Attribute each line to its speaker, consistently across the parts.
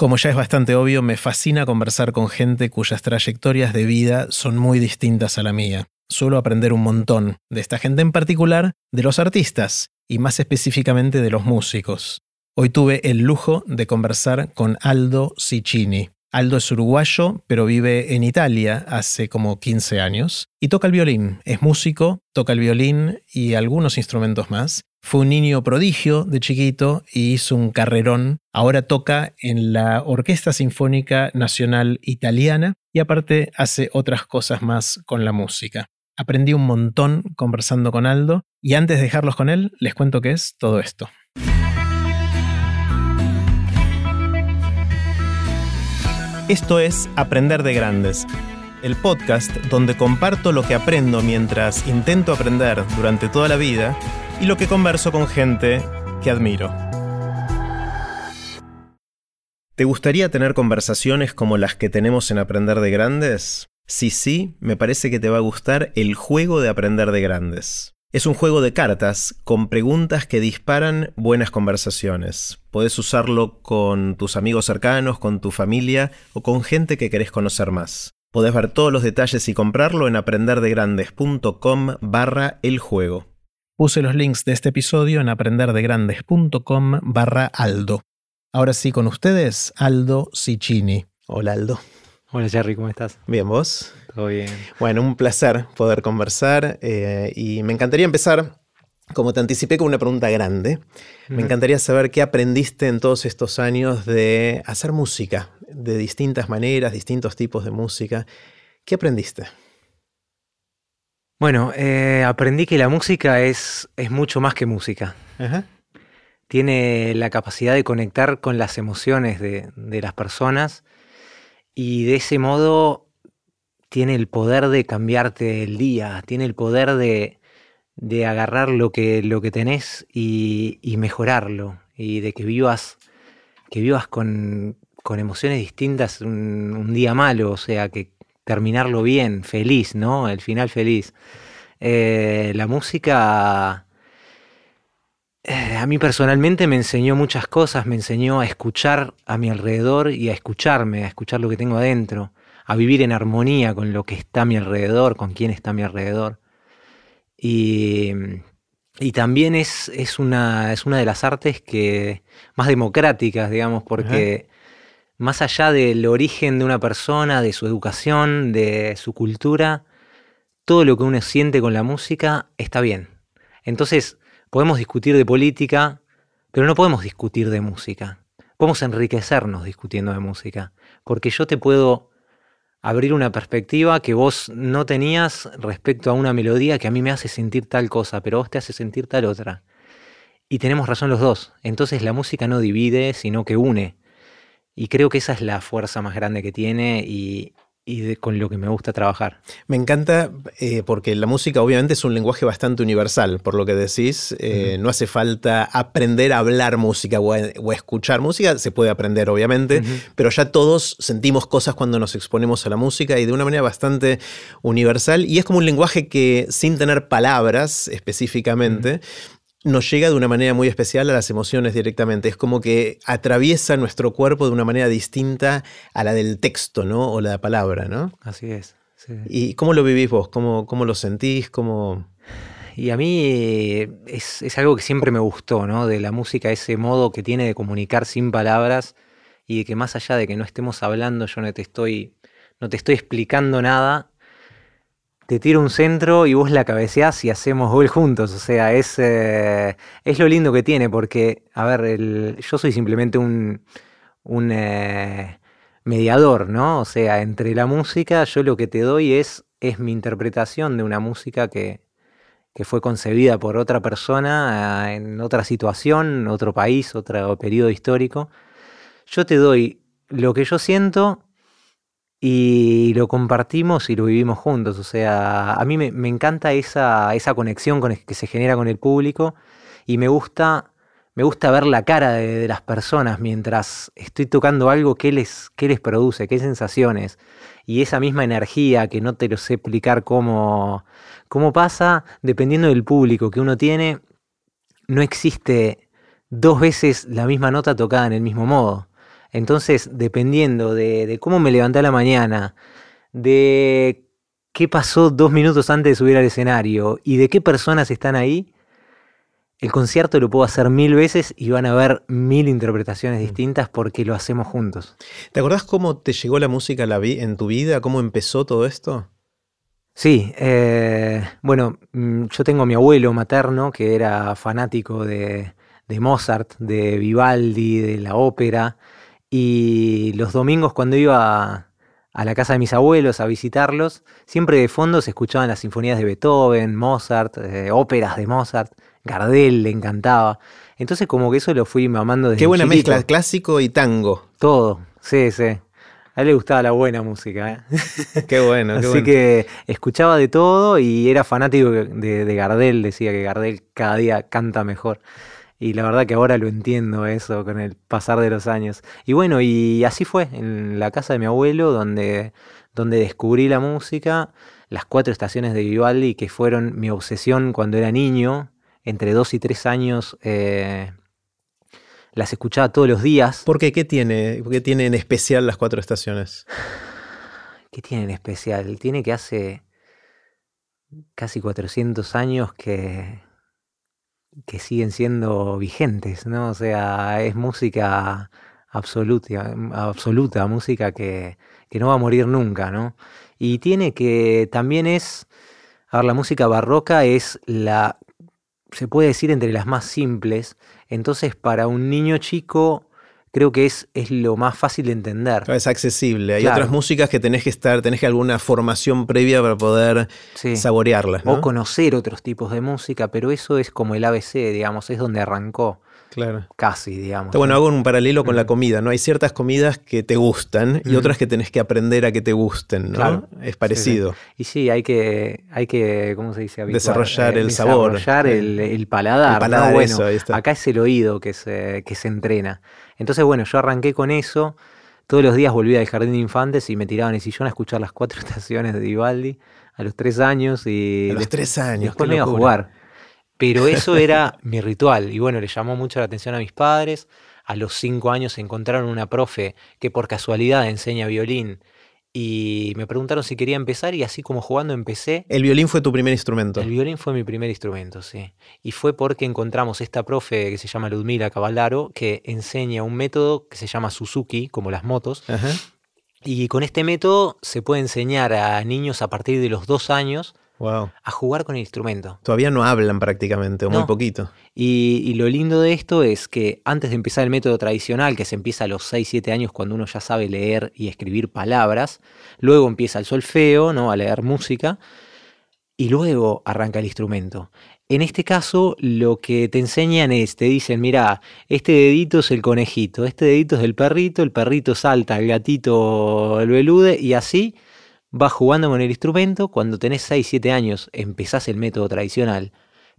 Speaker 1: Como ya es bastante obvio, me fascina conversar con gente cuyas trayectorias de vida son muy distintas a la mía. Suelo aprender un montón de esta gente en particular, de los artistas, y más específicamente de los músicos. Hoy tuve el lujo de conversar con Aldo Ciccini. Aldo es uruguayo, pero vive en Italia hace como 15 años, y toca el violín. Es músico, toca el violín y algunos instrumentos más, fue un niño prodigio de chiquito y hizo un carrerón. Ahora toca en la Orquesta Sinfónica Nacional Italiana y aparte hace otras cosas más con la música. Aprendí un montón conversando con Aldo y antes de dejarlos con él les cuento qué es todo esto. Esto es Aprender de Grandes, el podcast donde comparto lo que aprendo mientras intento aprender durante toda la vida y lo que converso con gente que admiro. ¿Te gustaría tener conversaciones como las que tenemos en Aprender de Grandes? Si sí, me parece que te va a gustar el juego de Aprender de Grandes. Es un juego de cartas con preguntas que disparan buenas conversaciones. Podés usarlo con tus amigos cercanos, con tu familia o con gente que querés conocer más. Podés ver todos los detalles y comprarlo en aprenderdegrandes.com barra el juego. Puse los links de este episodio en aprenderdegrandes.com barra Aldo. Ahora sí, con ustedes, Aldo Ciccini. Hola, Aldo.
Speaker 2: Hola, Jerry, ¿cómo estás?
Speaker 1: Bien, ¿vos?
Speaker 2: Todo bien.
Speaker 1: Bueno, un placer poder conversar eh, y me encantaría empezar, como te anticipé, con una pregunta grande. Me encantaría saber qué aprendiste en todos estos años de hacer música, de distintas maneras, distintos tipos de música. ¿Qué aprendiste?
Speaker 2: Bueno, eh, aprendí que la música es, es mucho más que música. Tiene la capacidad de conectar con las emociones de, las personas y de ese modo tiene el poder de cambiarte el día, tiene el poder de, agarrar lo que, lo que tenés y, mejorarlo y de que vivas, que vivas con, emociones distintas un, un, día malo, o sea, que, terminarlo bien, feliz, ¿no? El final feliz. Eh, la música eh, a mí personalmente me enseñó muchas cosas, me enseñó a escuchar a mi alrededor y a escucharme, a escuchar lo que tengo adentro, a vivir en armonía con lo que está a mi alrededor, con quién está a mi alrededor. Y, también es, es, una, es una de las artes que más democráticas, digamos, porque más allá del origen de una persona, de su educación, de su cultura, todo lo que uno siente con la música está bien. Entonces, podemos discutir de política, pero no podemos discutir de música. Podemos enriquecernos discutiendo de música, porque yo te puedo abrir una perspectiva que vos no tenías respecto a una melodía que a mí me hace sentir tal cosa, pero vos te hace sentir tal otra. Y tenemos razón los dos. Entonces la música no divide, sino que une. Y creo que esa es la fuerza más grande que tiene y, con lo que me gusta trabajar.
Speaker 1: Me encanta eh, porque la música obviamente es un lenguaje bastante universal, por lo que decís, eh, no hace falta aprender a hablar música o a, escuchar música, se puede aprender obviamente, pero ya todos sentimos cosas cuando nos exponemos a la música y de una manera bastante universal y es como un lenguaje que sin tener palabras específicamente, nos llega de una manera muy especial a las emociones directamente. Es como que atraviesa nuestro cuerpo de una manera distinta a la del texto, ¿no? O la palabra, ¿no?
Speaker 2: Así es.
Speaker 1: ¿Y cómo lo vivís vos? ¿Cómo, cómo lo sentís? ¿Cómo...
Speaker 2: Y a mí eh, es, es, algo que siempre me gustó, ¿no? De la música, ese modo que tiene de comunicar sin palabras y de que más allá de que no estemos hablando, yo no te estoy, no te estoy explicando nada, te tiro un centro y vos la cabeceás y hacemos gol juntos. O sea, es, eh, es lo lindo que tiene, porque, a ver, yo soy simplemente un, un eh, mediador, ¿no? O sea, entre la música, yo lo que te doy es, es mi interpretación de una música que, que fue concebida por otra persona eh, en otra situación, otro país, otro periodo histórico. Yo te doy lo que yo siento y lo compartimos y lo vivimos juntos. O sea, a mí me, encanta esa, esa conexión con que se genera con el público y me gusta, me gusta ver la cara de, las personas mientras estoy tocando algo que les, que les produce, qué sensaciones. Y esa misma energía que no te lo sé explicar cómo, cómo pasa, dependiendo del público que uno tiene, no existe dos veces la misma nota tocada en el mismo modo. Entonces, dependiendo de, cómo me levanté a la mañana, de qué pasó dos minutos antes de subir al escenario y de qué personas están ahí, el concierto lo puedo hacer mil veces y van a haber mil interpretaciones mm. distintas porque lo hacemos juntos.
Speaker 1: ¿Te acordás cómo te llegó la música en tu vida? ¿Cómo empezó todo esto?
Speaker 2: Sí, eh, bueno, mm, yo tengo a mi abuelo materno que era fanático de, de Mozart, de Vivaldi, de la ópera, y los domingos cuando iba a la casa de mis abuelos a visitarlos, siempre de fondo se escuchaban las sinfonías de Beethoven, Mozart, eh, óperas de Mozart, Gardel le encantaba. Entonces como que eso lo fui mamando desde
Speaker 1: Qué buena mezcla, clásico y tango.
Speaker 2: Todo, sí, sí. A él le gustaba la buena música.
Speaker 1: ¿eh? Qué bueno. Qué
Speaker 2: Así que escuchaba de todo y era fanático de, de Gardel, decía que Gardel cada día canta mejor. Y la verdad que ahora lo entiendo eso con el pasar de los años. Y bueno, y así fue, en la casa de mi abuelo, donde, donde descubrí la música, las cuatro estaciones de Vivaldi, que fueron mi obsesión cuando era niño, entre dos y tres años. Eh, las escuchaba todos los días.
Speaker 1: ¿Por qué? ¿Qué tiene, ¿Qué tiene en especial las cuatro estaciones?
Speaker 2: ¿Qué tiene en especial? Tiene que hace casi 400 años que, que siguen siendo vigentes, ¿no? O sea, es música absoluta, absoluta música que, que no va a morir nunca, ¿no? Y tiene que, también es, a ver, la música barroca es la, se puede decir entre las más simples, entonces para un niño chico creo que es, es lo más fácil de entender.
Speaker 1: Es accesible. Hay otras músicas que tenés que estar, tenés que alguna formación previa para poder saborearlas.
Speaker 2: O conocer otros tipos de música, pero eso es como el ABC, digamos, es donde arrancó.
Speaker 1: Claro.
Speaker 2: Casi, digamos.
Speaker 1: Bueno, hago un paralelo con la comida, ¿no? Hay ciertas comidas que te gustan y otras que tenés que aprender a que te gusten, ¿no? Claro. Es parecido.
Speaker 2: Y sí, hay que, hay que, ¿cómo se dice?
Speaker 1: Desarrollar el sabor.
Speaker 2: Desarrollar el, paladar. El paladar, bueno, acá es el oído que se, que se entrena. Entonces, bueno, yo arranqué con eso. Todos los días volvía al jardín de infantes y me tiraba en el sillón a escuchar las cuatro estaciones de Vivaldi a los tres años. Y
Speaker 1: a los tres años.
Speaker 2: Después me iba a jugar. Pero eso era mi ritual. Y bueno, le llamó mucho la atención a mis padres. A los cinco años encontraron una profe que por casualidad enseña violín y me preguntaron si quería empezar y así como jugando empecé.
Speaker 1: ¿El violín fue tu primer instrumento?
Speaker 2: El violín fue mi primer instrumento, sí. Y fue porque encontramos esta profe que se llama Ludmila Caballaro que enseña un método que se llama Suzuki, como las motos. Y con este método se puede enseñar a niños a partir de los dos años a jugar con el instrumento.
Speaker 1: Todavía no hablan prácticamente, o muy poquito.
Speaker 2: Y, lo lindo de esto es que antes de empezar el método tradicional, que se empieza a los 6-7 años cuando uno ya sabe leer y escribir palabras, luego empieza el solfeo, ¿no? a leer música, y luego arranca el instrumento. En este caso, lo que te enseñan es, te dicen, mira, este dedito es el conejito, este dedito es el perrito, el perrito salta, el gatito el velude, y así vas jugando con el instrumento, cuando tenés 6, 7 años empezás el método tradicional,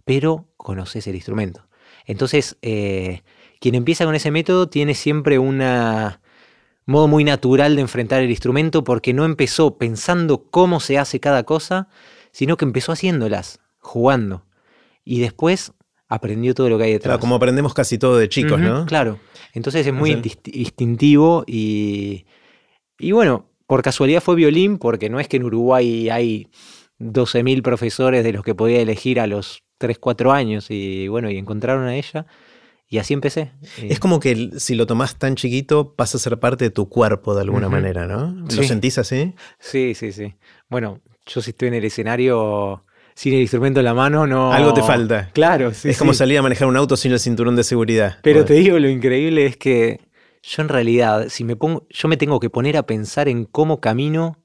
Speaker 2: pero conoces el instrumento. Entonces, eh, quien empieza con ese método tiene siempre un modo muy natural de enfrentar el instrumento porque no empezó pensando cómo se hace cada cosa, sino que empezó haciéndolas, jugando. Y después aprendió todo lo que hay detrás.
Speaker 1: Claro, como aprendemos casi todo de chicos, ¿no?
Speaker 2: Claro. Entonces es muy instintivo y, y bueno, por casualidad fue violín, porque no es que en Uruguay hay 12.000 profesores de los que podía elegir a los 3, 4 años y bueno, y encontraron a ella. Y así empecé.
Speaker 1: Es como que si lo tomás tan chiquito pasa a ser parte de tu cuerpo de alguna manera, ¿no? ¿Lo sentís así?
Speaker 2: Sí, sí, sí. Bueno, yo si estoy en el escenario sin el instrumento en la mano, no.
Speaker 1: Algo te falta.
Speaker 2: Claro, sí.
Speaker 1: Es como salir a manejar un auto sin el cinturón de seguridad.
Speaker 2: Pero te digo, lo increíble es que yo en realidad, si me pongo, yo me tengo que poner a pensar en cómo camino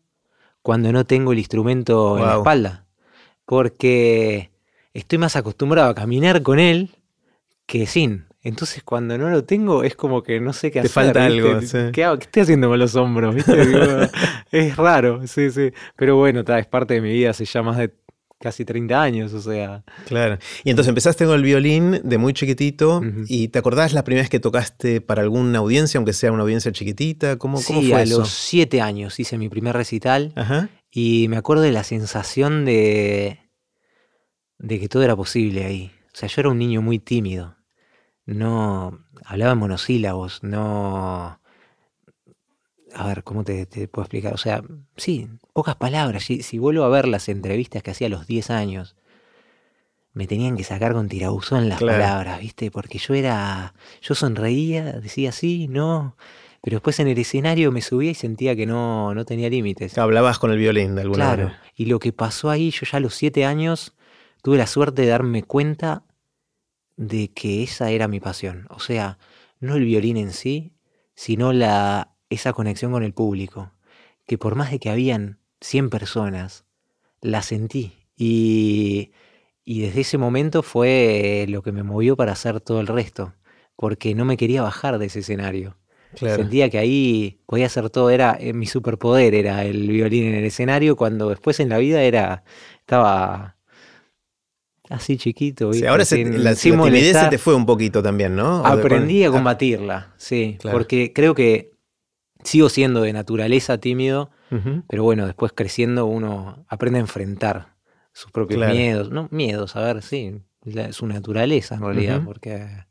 Speaker 2: cuando no tengo el instrumento en la espalda. Porque estoy más acostumbrado a caminar con él que sin. Entonces cuando no lo tengo es como que no sé qué
Speaker 1: hacer. Te falta algo.
Speaker 2: ¿Qué, estoy haciendo con los hombros? es raro, sí, sí. Pero bueno, es parte de mi vida, se llama más de casi 30 años, o sea.
Speaker 1: Claro. Y entonces empezaste con el violín de muy chiquitito y ¿te acordás la primera vez que tocaste para alguna audiencia, aunque sea una audiencia chiquitita? ¿Cómo,
Speaker 2: sí,
Speaker 1: fue
Speaker 2: a los 7 años hice mi primer recital y me acuerdo de la sensación de, de que todo era posible ahí. O sea, yo era un niño muy tímido. No hablaba en monosílabos, no a ver, ¿cómo te, puedo explicar? O sea, sí, pocas palabras. Si, si, vuelvo a ver las entrevistas que hacía a los 10 años, me tenían que sacar con tirabuzón las palabras, ¿viste? Porque yo era, yo sonreía, decía sí, no, pero después en el escenario me subía y sentía que no, no tenía límites.
Speaker 1: Hablabas con el violín de alguna
Speaker 2: claro. Y lo que pasó ahí, yo ya a los siete años tuve la suerte de darme cuenta de que esa era mi pasión. O sea, no el violín en sí, sino la, esa conexión con el público. Que por más de que habían 100 personas, la sentí. Y, y desde ese momento fue lo que me movió para hacer todo el resto. Porque no me quería bajar de ese escenario. Sentía que ahí podía hacer todo, era eh, mi superpoder, era el violín en el escenario, cuando después en la vida era, estaba así chiquito.
Speaker 1: Ahora la, timidez se te fue un poquito también, ¿no?
Speaker 2: Aprendí a combatirla, sí, porque creo que sigo siendo de naturaleza tímido, pero bueno, después creciendo uno aprende a enfrentar sus propios miedos, no miedos, a ver, sí, su naturaleza en realidad, porque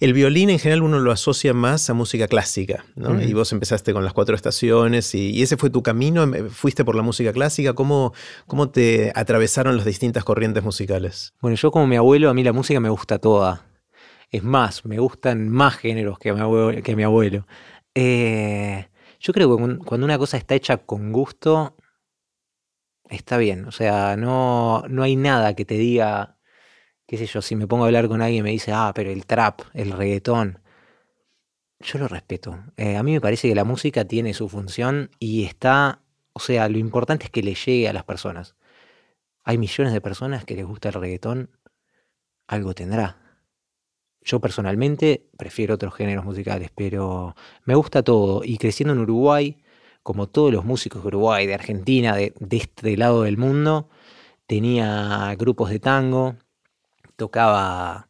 Speaker 1: el violín en general uno lo asocia más a música clásica, ¿no? Y vos empezaste con las cuatro estaciones y, ese fue tu camino, em, fuiste por la música clásica, ¿cómo, ¿cómo te atravesaron las distintas corrientes musicales?
Speaker 2: Bueno, yo como mi abuelo, a mí la música me gusta toda. Es más, me gustan más géneros que mi abuelo. Que mi abuelo. Eh, yo creo que cuando una cosa está hecha con gusto, está bien. O sea, no, no hay nada que te diga qué sé yo, si me pongo a hablar con alguien y me dice, ah, pero el trap, el reggaetón, yo lo respeto. Eh, a mí me parece que la música tiene su función y está, o sea, lo importante es que le llegue a las personas. Hay millones de personas que les gusta el reggaetón, algo tendrá. Yo personalmente prefiero otros géneros musicales, pero me gusta todo. Y creciendo en Uruguay, como todos los músicos de Uruguay, de Argentina, de, de este lado del mundo, tenía grupos de tango, tocaba,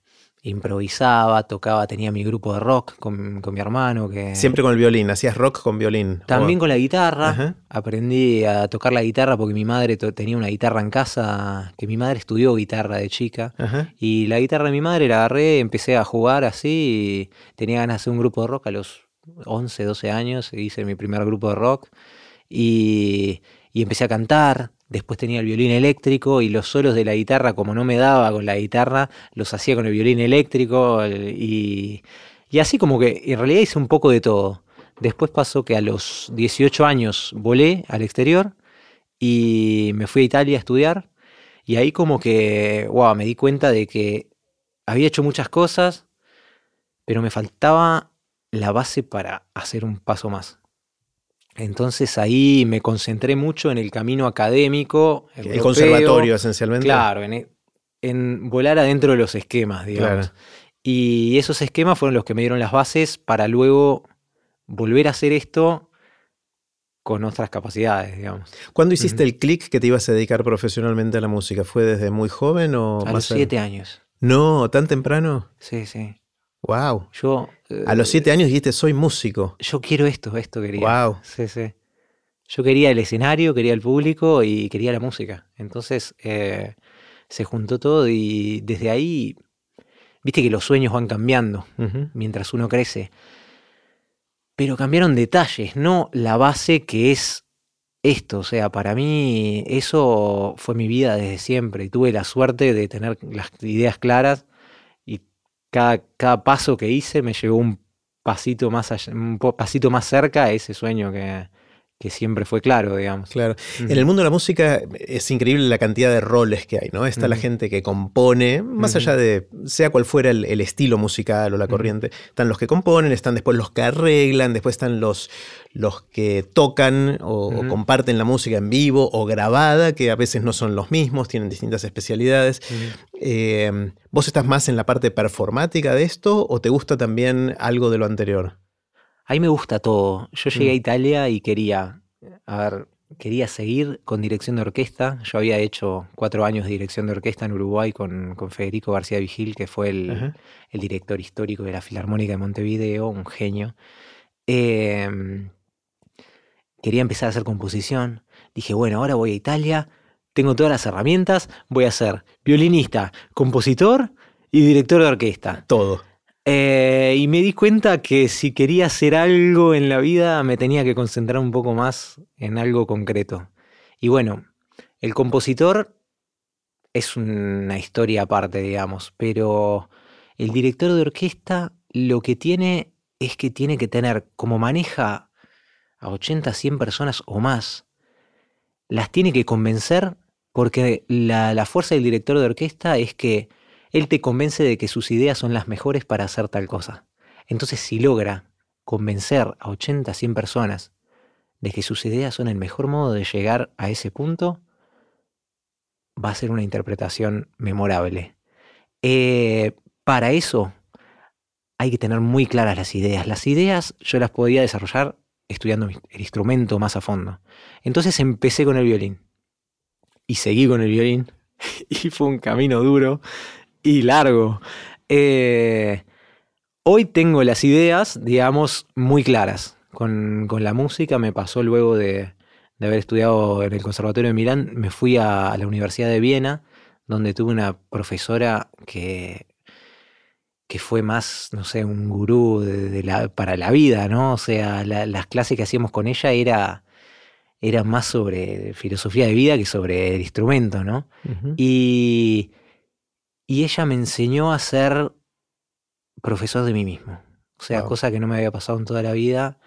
Speaker 2: improvisaba, tocaba, tenía mi grupo de rock con, mi hermano. Que...
Speaker 1: Siempre con el violín, hacías rock con violín.
Speaker 2: También con la guitarra. Aprendí a tocar la guitarra porque mi madre tenía una guitarra en casa, que mi madre estudió guitarra de chica. Y la guitarra de mi madre la agarré, empecé a jugar así, y tenía ganas de hacer un grupo de rock a los 11, 12 años, hice mi primer grupo de rock. Y, y empecé a cantar, Después tenía el violín eléctrico y los solos de la guitarra, como no me daba con la guitarra, los hacía con el violín eléctrico y, así como que en realidad hice un poco de todo. Después pasó que a los 18 años volé al exterior y me fui a Italia a estudiar y ahí como que, wow, me di cuenta de que había hecho muchas cosas, pero me faltaba la base para hacer un paso más. Entonces ahí me concentré mucho en el camino académico.
Speaker 1: el conservatorio, esencialmente.
Speaker 2: Claro, en, volar adentro de los esquemas, digamos. Y esos esquemas fueron los que me dieron las bases para luego volver a hacer esto con otras capacidades, digamos.
Speaker 1: ¿Cuándo hiciste el clic que te ibas a dedicar profesionalmente a la música? ¿Fue desde muy joven o
Speaker 2: a los siete años.
Speaker 1: No, tan temprano.
Speaker 2: Sí, sí.
Speaker 1: Wow. Yo. a los siete años dijiste, soy músico.
Speaker 2: Yo quiero esto, esto quería. Wow. Sí, sí. Yo quería el escenario, quería el público y quería la música. Entonces eh, se juntó todo y desde ahí, viste que los sueños van cambiando mientras uno crece. Pero cambiaron detalles, no la base que es esto. O sea, para mí eso fue mi vida desde siempre. Y tuve la suerte de tener las ideas claras cada, paso que hice me llevó un pasito más un pasito más cerca a ese sueño que, que siempre fue claro, digamos.
Speaker 1: Claro. En el mundo de la música es increíble la cantidad de roles que hay, ¿no? Está la gente que compone, más allá de sea cual fuera el, estilo musical o la corriente. Están los que componen, están después los que arreglan, después están los, los que tocan o, comparten la música en vivo o grabada, que a veces no son los mismos, tienen distintas especialidades. Eh, ¿Vos estás más en la parte performática de esto o te gusta también algo de lo anterior?
Speaker 2: A mí me gusta todo. Yo llegué a mm. Italia y quería, a ver, quería seguir con dirección de orquesta. Yo había hecho cuatro años de dirección de orquesta en Uruguay con, Federico García Vigil, que fue el, director histórico de la Filarmónica de Montevideo, un genio. Em, quería empezar a hacer composición. Dije, bueno, ahora voy a Italia, tengo todas las herramientas, voy a ser violinista, compositor y director de orquesta.
Speaker 1: Todo.
Speaker 2: Eh, y me di cuenta que si quería hacer algo en la vida me tenía que concentrar un poco más en algo concreto. Y bueno, el compositor es una historia aparte, digamos, pero el director de orquesta lo que tiene es que tiene que tener, como maneja a 80, 100 personas o más, las tiene que convencer porque la, la fuerza del director de orquesta es que él te convence de que sus ideas son las mejores para hacer tal cosa. Entonces, si logra convencer a 80, 100 personas de que sus ideas son el mejor modo de llegar a ese punto, va a ser una interpretación memorable. Eh, para eso hay que tener muy claras las ideas. Las ideas yo las podía desarrollar estudiando el instrumento más a fondo. Entonces empecé con el violín y seguí con el violín y fue un camino duro y largo. Eh, hoy tengo las ideas, digamos, muy claras. Con, la música me pasó luego de, haber estudiado en el Conservatorio de Milán, me fui a, la Universidad de Viena, donde tuve una profesora que, que fue más, no sé, un gurú de, la, para la vida, ¿no? O sea, las clases que hacíamos con ella era, era más sobre filosofía de vida que sobre el instrumento, ¿no? Y y ella me enseñó a ser profesor de mí mismo. O sea, cosa que no me había pasado en toda la vida.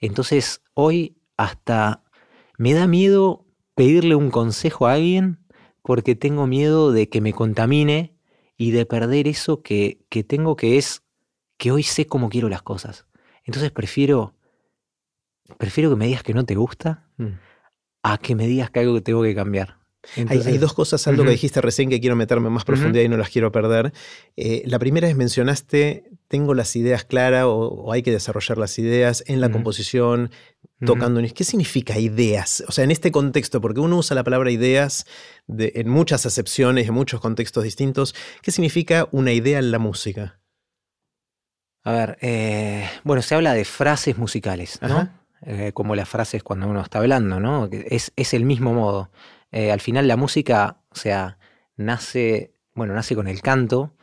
Speaker 2: Entonces, hoy hasta me da miedo pedirle un consejo a alguien porque tengo miedo de que me contamine y de perder eso que, que tengo que es que hoy sé cómo quiero las cosas. Entonces prefiero, prefiero que me digas que no te gusta mm. a que me digas que algo que tengo que cambiar
Speaker 1: hay, dos cosas, algo que dijiste recién que quiero meterme más profundidad y no las quiero perder. Eh, la primera es mencionaste, tengo las ideas claras o, hay que desarrollar las ideas en la composición, tocando. ¿Qué significa ideas? O sea, en este contexto, porque uno usa la palabra ideas en muchas acepciones, en muchos contextos distintos. ¿Qué significa una idea en la música?
Speaker 2: A ver, eh, bueno, se habla de frases musicales, ¿no? Eh, como las frases cuando uno está hablando, ¿no? Es, es el mismo modo. Eh, al final la música, o sea, nace, bueno, nace con el canto,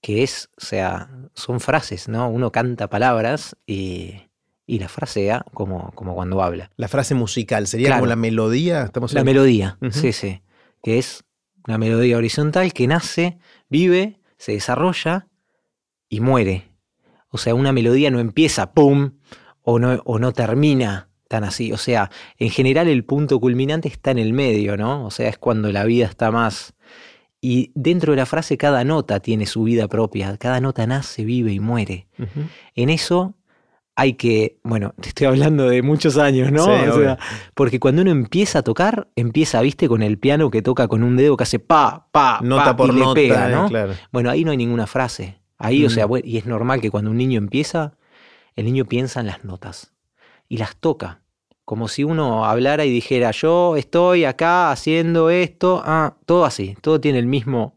Speaker 2: que es, o sea, son frases, ¿no? Uno canta palabras y, y la frasea como, como cuando habla.
Speaker 1: La frase musical, ¿sería como la melodía?
Speaker 2: Estamos la melodía, sí, sí. Que es una melodía horizontal que nace, vive, se desarrolla y muere. O sea, una melodía no empieza, ¡pum! o no, o no termina tan así. O sea, en general el punto culminante está en el medio, ¿no? O sea, es cuando la vida está más... Y dentro de la frase cada nota tiene su vida propia, cada nota nace, vive y muere. En eso hay que, bueno, te estoy hablando de muchos años, ¿no? o sea, porque cuando uno empieza a tocar, empieza, viste, con el piano que toca con un dedo que hace pa, pa, nota por y le pega, ¿no? Bueno, ahí no hay ninguna frase. Ahí, o sea, y es normal que cuando un niño empieza, el niño piensa en las notas y las toca. Como si uno hablara y dijera, yo estoy acá haciendo esto, ah, todo así, todo tiene el mismo,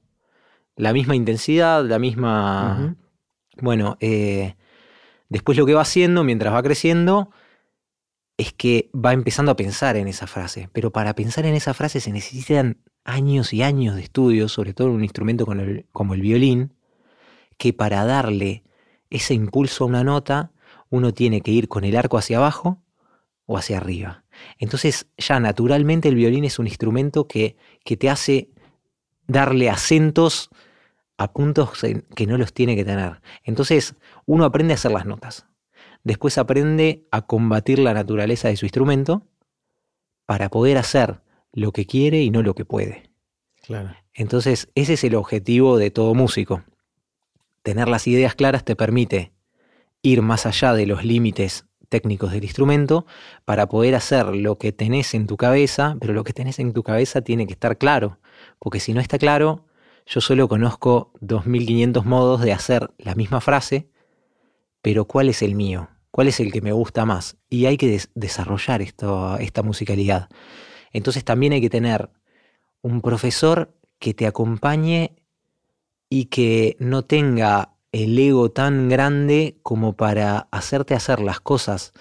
Speaker 2: la misma intensidad, la misma... Bueno, eh, después lo que va haciendo mientras va creciendo es que va empezando a pensar en esa frase, pero para pensar en esa frase se necesitan años y años de estudio, sobre todo en un instrumento como el violín, que para darle ese impulso a una nota uno tiene que ir con el arco hacia abajo o hacia arriba. Entonces ya naturalmente el violín es un instrumento que, que te hace darle acentos a puntos que no los tiene que tener. Entonces uno aprende a hacer las notas. Después aprende a combatir la naturaleza de su instrumento para poder hacer lo que quiere y no lo que puede.
Speaker 1: Claro.
Speaker 2: Entonces ese es el objetivo de todo músico. Tener las ideas claras te permite ir más allá de los límites técnicos del instrumento para poder hacer lo que tenés en tu cabeza, pero lo que tenés en tu cabeza tiene que estar claro, porque si no está claro, yo solo conozco 2500 modos de hacer la misma frase, pero ¿cuál es el mío? ¿Cuál es el que me gusta más? Y hay que desarrollar esta musicalidad. Entonces también hay que tener un profesor que te acompañe y que no tenga el ego tan grande como para hacerte hacer las cosas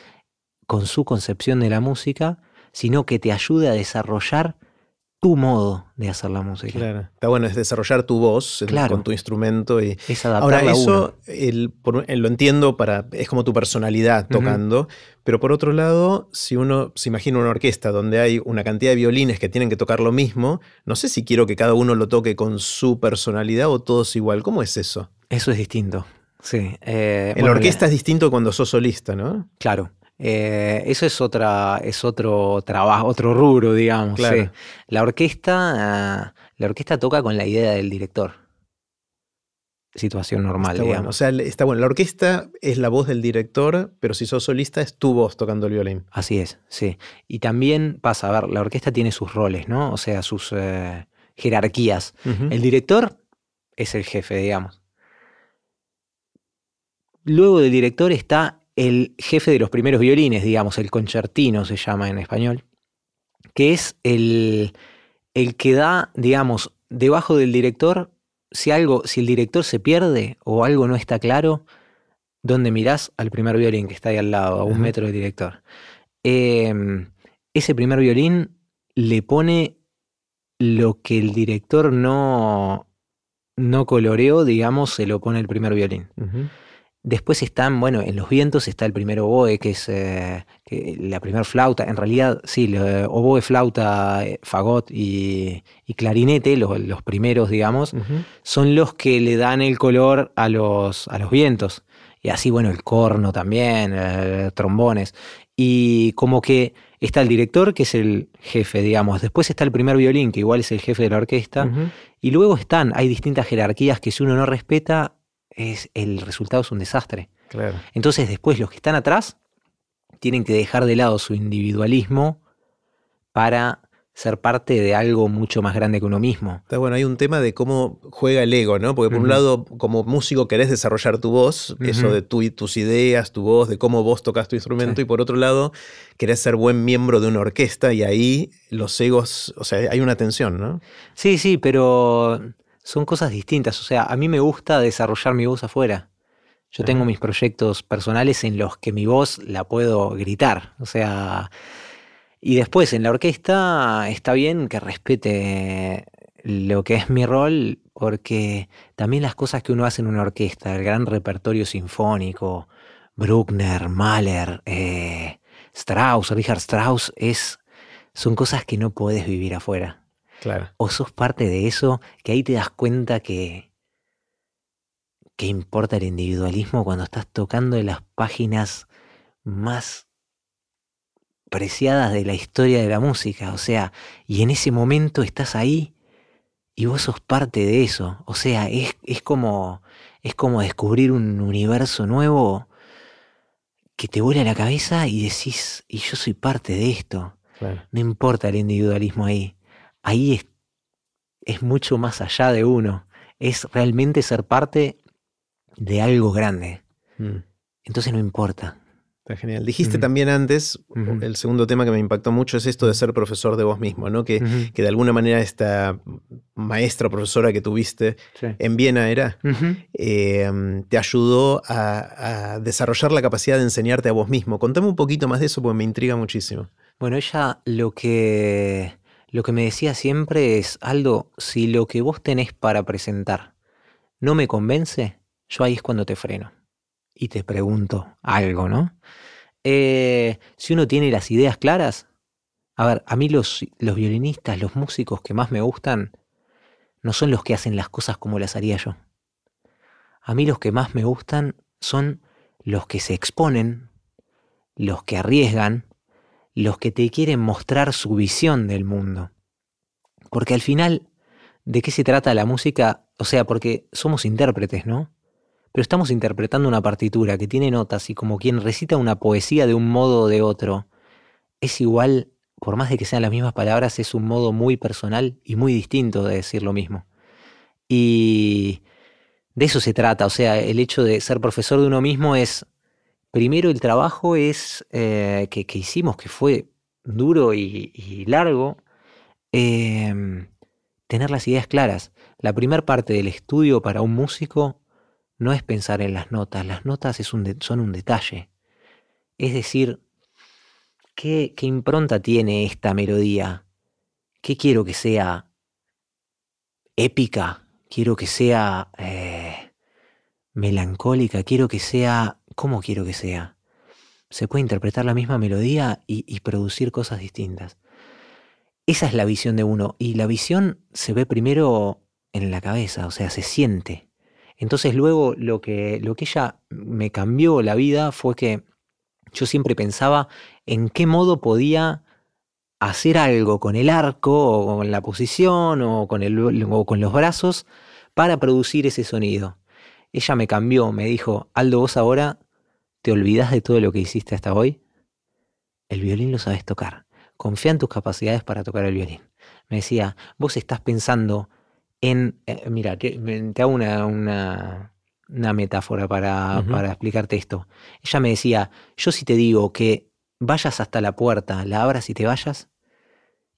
Speaker 2: con su concepción de la música, sino que te ayude a desarrollar tu modo de hacer la música.
Speaker 1: Claro. Está bueno, es desarrollar tu voz con tu instrumento. Y...
Speaker 2: Es Ahora, eso
Speaker 1: lo entiendo para. es como tu personalidad tocando. Pero por otro lado, si uno se imagina una orquesta donde hay una cantidad de violines que tienen que tocar lo mismo, no sé si quiero que cada uno lo toque con su personalidad o todos igual. ¿Cómo es eso?
Speaker 2: Eso es distinto. Sí.
Speaker 1: Eh, en la orquesta es distinto cuando sos solista, ¿no?
Speaker 2: Claro. Eh, eso es otra, es otro trabajo, otro rubro, digamos. La orquesta, la orquesta toca con la idea del director. Situación normal, digamos.
Speaker 1: O sea, está bueno. La orquesta es la voz del director, pero si sos solista es tu voz tocando el violín.
Speaker 2: Así es, sí. Y también pasa, a ver, la orquesta tiene sus roles, ¿no? O sea, sus eh, jerarquías. El director es el jefe, digamos. Luego del director está el jefe de los primeros violines, digamos, el concertino se llama en español, que es el, el que da, digamos, debajo del director, si algo, si el director se pierde o algo no está claro, ¿dónde mirás? Al primer violín que está ahí al lado, a un metro del director. Em, ese primer violín le pone lo que el director no, no coloreó, digamos, se lo pone el primer violín. Después están, bueno, en los vientos está el primer oboe, que es eh, la primera flauta. En realidad, sí, oboe, flauta, eh, fagot y, clarinete, los, primeros, digamos, son los que le dan el color a los, a los vientos. Y así, bueno, el corno también, eh, trombones. Y como que está el director, que es el jefe, digamos. Después está el primer violín, que igual es el jefe de la orquesta. Y luego están, hay distintas jerarquías que si uno no respeta, es, el resultado es un desastre. Entonces después los que están atrás tienen que dejar de lado su individualismo para ser parte de algo mucho más grande que uno mismo.
Speaker 1: Está bueno, hay un tema de cómo juega el ego, ¿no? Porque por un lado, como músico querés desarrollar tu voz, eso de tu, tus ideas, tu voz, de cómo vos tocas tu instrumento, y por otro lado, querés ser buen miembro de una orquesta y ahí los egos, o sea, hay una tensión, ¿no?
Speaker 2: Sí, sí, pero son cosas distintas. O sea, a mí me gusta desarrollar mi voz afuera. Yo tengo mis proyectos personales en los que mi voz la puedo gritar. O sea, y después en la orquesta está bien que respete lo que es mi rol, porque también las cosas que uno hace en una orquesta, el gran repertorio sinfónico, Bruckner, Mahler, eh, Strauss, Richard Strauss, es, son cosas que no puedes vivir afuera. O sos parte de eso, que ahí te das cuenta que, que importa el individualismo cuando estás tocando las páginas más preciadas de la historia de la música. O sea, y en ese momento estás ahí y vos sos parte de eso. O sea, es, es como, es como descubrir un universo nuevo que te vuela la cabeza y decís, y yo soy parte de esto. No importa el individualismo ahí ahí es, es mucho más allá de uno. Es realmente ser parte de algo grande. Mm. Entonces no importa.
Speaker 1: Está genial. Dijiste también antes, el segundo tema que me impactó mucho es esto de ser profesor de vos mismo, ¿no? Que, que de alguna manera esta maestra profesora que tuviste en Viena era, em, te ayudó a, a, desarrollar la capacidad de enseñarte a vos mismo. Contame un poquito más de eso porque me intriga muchísimo.
Speaker 2: Bueno, ella lo que lo que me decía siempre es, Aldo, si lo que vos tenés para presentar no me convence, yo ahí es cuando te freno y te pregunto algo, ¿no? Eh, si uno tiene las ideas claras, a ver, a mí los, los violinistas, los músicos que más me gustan, no son los que hacen las cosas como las haría yo. A mí los que más me gustan son los que se exponen, los que arriesgan, los que te quieren mostrar su visión del mundo. Porque al final, ¿de qué se trata la música? O sea, porque somos intérpretes, ¿no? Pero estamos interpretando una partitura que tiene notas y como quien recita una poesía de un modo o de otro, es igual, por más de que sean las mismas palabras, es un modo muy personal y muy distinto de decir lo mismo. Y de eso se trata, o sea, el hecho de ser profesor de uno mismo es Primero el trabajo es eh, que, hicimos, que fue duro y, largo, em, tener las ideas claras. La primera parte del estudio para un músico no es pensar en las notas, las notas es un son un detalle. Es decir, ¿qué, ¿qué impronta tiene esta melodía? ¿qué quiero que sea? Épica, quiero que sea eh, melancólica, quiero que sea... ¿Cómo quiero que sea? Se puede interpretar la misma melodía y producir cosas distintas. Esa es la visión de uno. Y la visión se ve primero en la cabeza, o sea, se siente. Entonces luego lo que, lo que ella me cambió la vida fue que yo siempre pensaba en qué modo podía hacer algo con el arco o con la posición o con, el, o con los brazos para producir ese sonido. Ella me cambió, me dijo, Aldo, vos ahora te olvidás de todo lo que hiciste hasta hoy. El violín lo sabes tocar confía en tus capacidades para tocar el violín. Me decía, vos estás pensando en, eh, mira, te, hago una, una, metáfora para, para explicarte esto. Ella me decía, yo si te digo que vayas hasta la puerta, la abras y te vayas,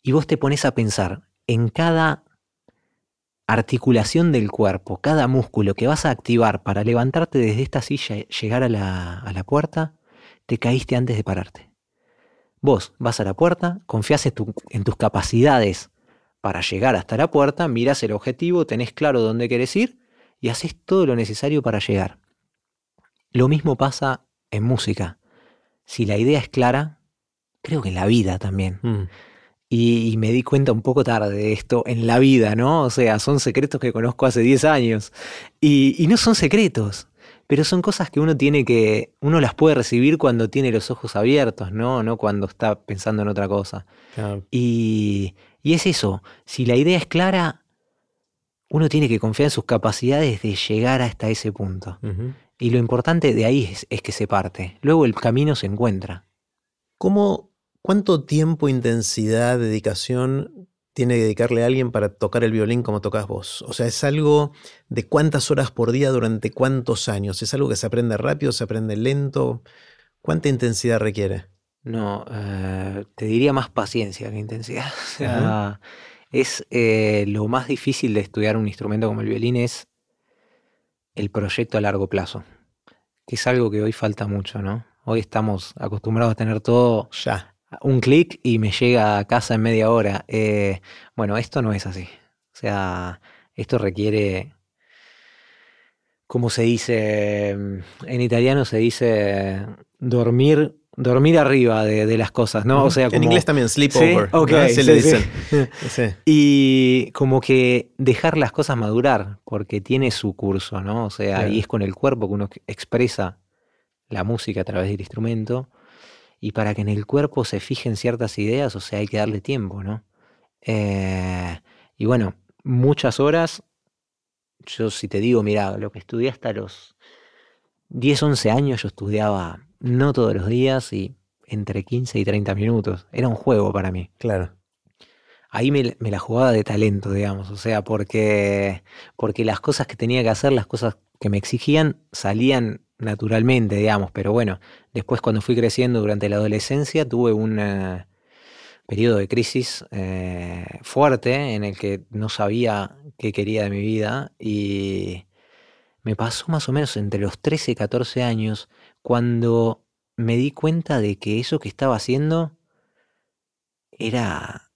Speaker 2: y vos te pones a pensar en cada articulación del cuerpo, cada músculo que vas a activar para levantarte desde esta silla y llegar a la, a la puerta, te caíste antes de pararte. Vos vas a la puerta, confías en, tus capacidades para llegar hasta la puerta, miras el objetivo, tenés claro dónde querés ir y haces todo lo necesario para llegar. Lo mismo pasa en música. Si la idea es clara, creo que en la vida también. Mm. Y, me di cuenta un poco tarde de esto en la vida, ¿no? O sea, son secretos que conozco hace 10 años. y no son secretos pero son cosas que uno tiene que, uno las puede recibir cuando tiene los ojos abiertos, ¿no? No cuando está pensando en otra cosa. Y, es eso, si la idea es clara, uno tiene que confiar en sus capacidades de llegar hasta ese punto. Y lo importante de ahí es, es, que se parte. Luego el camino se encuentra.
Speaker 1: ¿Cómo, ¿Cuánto tiempo, intensidad, dedicación tiene que dedicarle a alguien para tocar el violín como tocas vos. O sea, es algo de cuántas horas por día durante cuántos años. Es algo que se aprende rápido, se aprende lento. ¿Cuánta intensidad requiere?
Speaker 2: No, eh, te diría más paciencia que intensidad. es eh, lo más difícil de estudiar un instrumento como el violín es el proyecto a largo plazo, que es algo que hoy falta mucho, ¿no? Hoy estamos acostumbrados a tener todo ya un clic y me llega a casa en media hora. Eh, bueno, esto no es así. O sea, esto requiere, como se dice, en italiano se dice dormir. Dormir arriba de, las cosas, ¿no?
Speaker 1: O sea, en inglés también sleepover. ¿Sí? Se le dicen.
Speaker 2: Y como que dejar las cosas madurar, porque tiene su curso, ¿no? O sea, y es con el cuerpo que uno expresa la música a través del instrumento y para que en el cuerpo se fijen ciertas ideas, o sea, hay que darle tiempo, ¿no? Eh, y bueno, muchas horas, yo si te digo, mira, lo que estudié hasta los 10, 11 años, yo estudiaba no todos los días y entre 15 y 30 minutos. Era un juego para mí.
Speaker 1: Claro.
Speaker 2: Ahí me, la jugaba de talento, digamos, o sea, porque, porque las cosas que tenía que hacer, las cosas que me exigían, salían naturalmente, digamos, pero bueno, después cuando fui creciendo durante la adolescencia tuve un eh, periodo de crisis eh, fuerte en el que no sabía qué quería de mi vida y me pasó más o menos entre los 13 y 14 años cuando me di cuenta de que eso que estaba haciendo era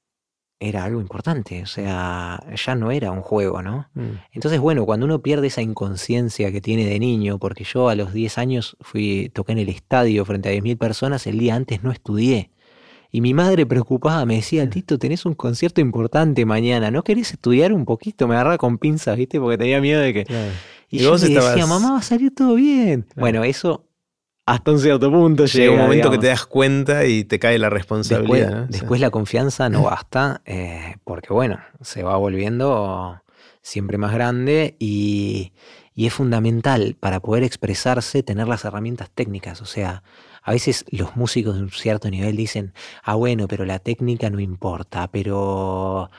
Speaker 2: era algo importante, o sea, ya no era un juego, ¿no? Mm. Entonces, bueno, cuando uno pierde esa inconsciencia que tiene de niño, porque yo a los 10 años fui, toqué en el estadio frente a 10.000 personas, el día antes no estudié. Y mi madre preocupada me decía, Tito, tenés un concierto importante mañana, ¿no querés estudiar un poquito? Me agarraba con pinzas, ¿viste? Porque tenía miedo de que... Y, yo decía, mamá, va a salir todo bien. Bueno, eso hasta un cierto punto
Speaker 1: llega. un momento que te das cuenta y te cae la responsabilidad.
Speaker 2: Después, la confianza no basta, eh, porque bueno, se va volviendo siempre más grande y, y, es fundamental para poder expresarse tener las herramientas técnicas. O sea, a veces los músicos de un cierto nivel dicen, ah bueno, pero la técnica no importa, pero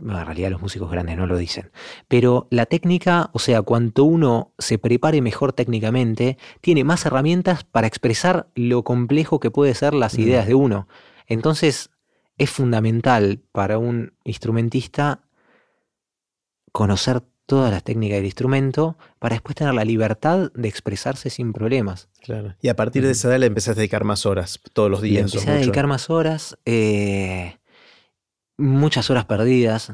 Speaker 2: en realidad los músicos grandes no lo dicen. Pero la técnica, o sea, cuanto uno se prepare mejor técnicamente, tiene más herramientas para expresar lo complejo que puede ser las ideas de uno. Entonces, es fundamental para un instrumentista conocer todas las técnicas del instrumento para después tener la libertad de expresarse sin problemas.
Speaker 1: Claro. Y a partir de esa edad le empezaste a dedicar más horas todos los días.
Speaker 2: Le empecé a dedicar más horas. Eh, Muchas horas perdidas.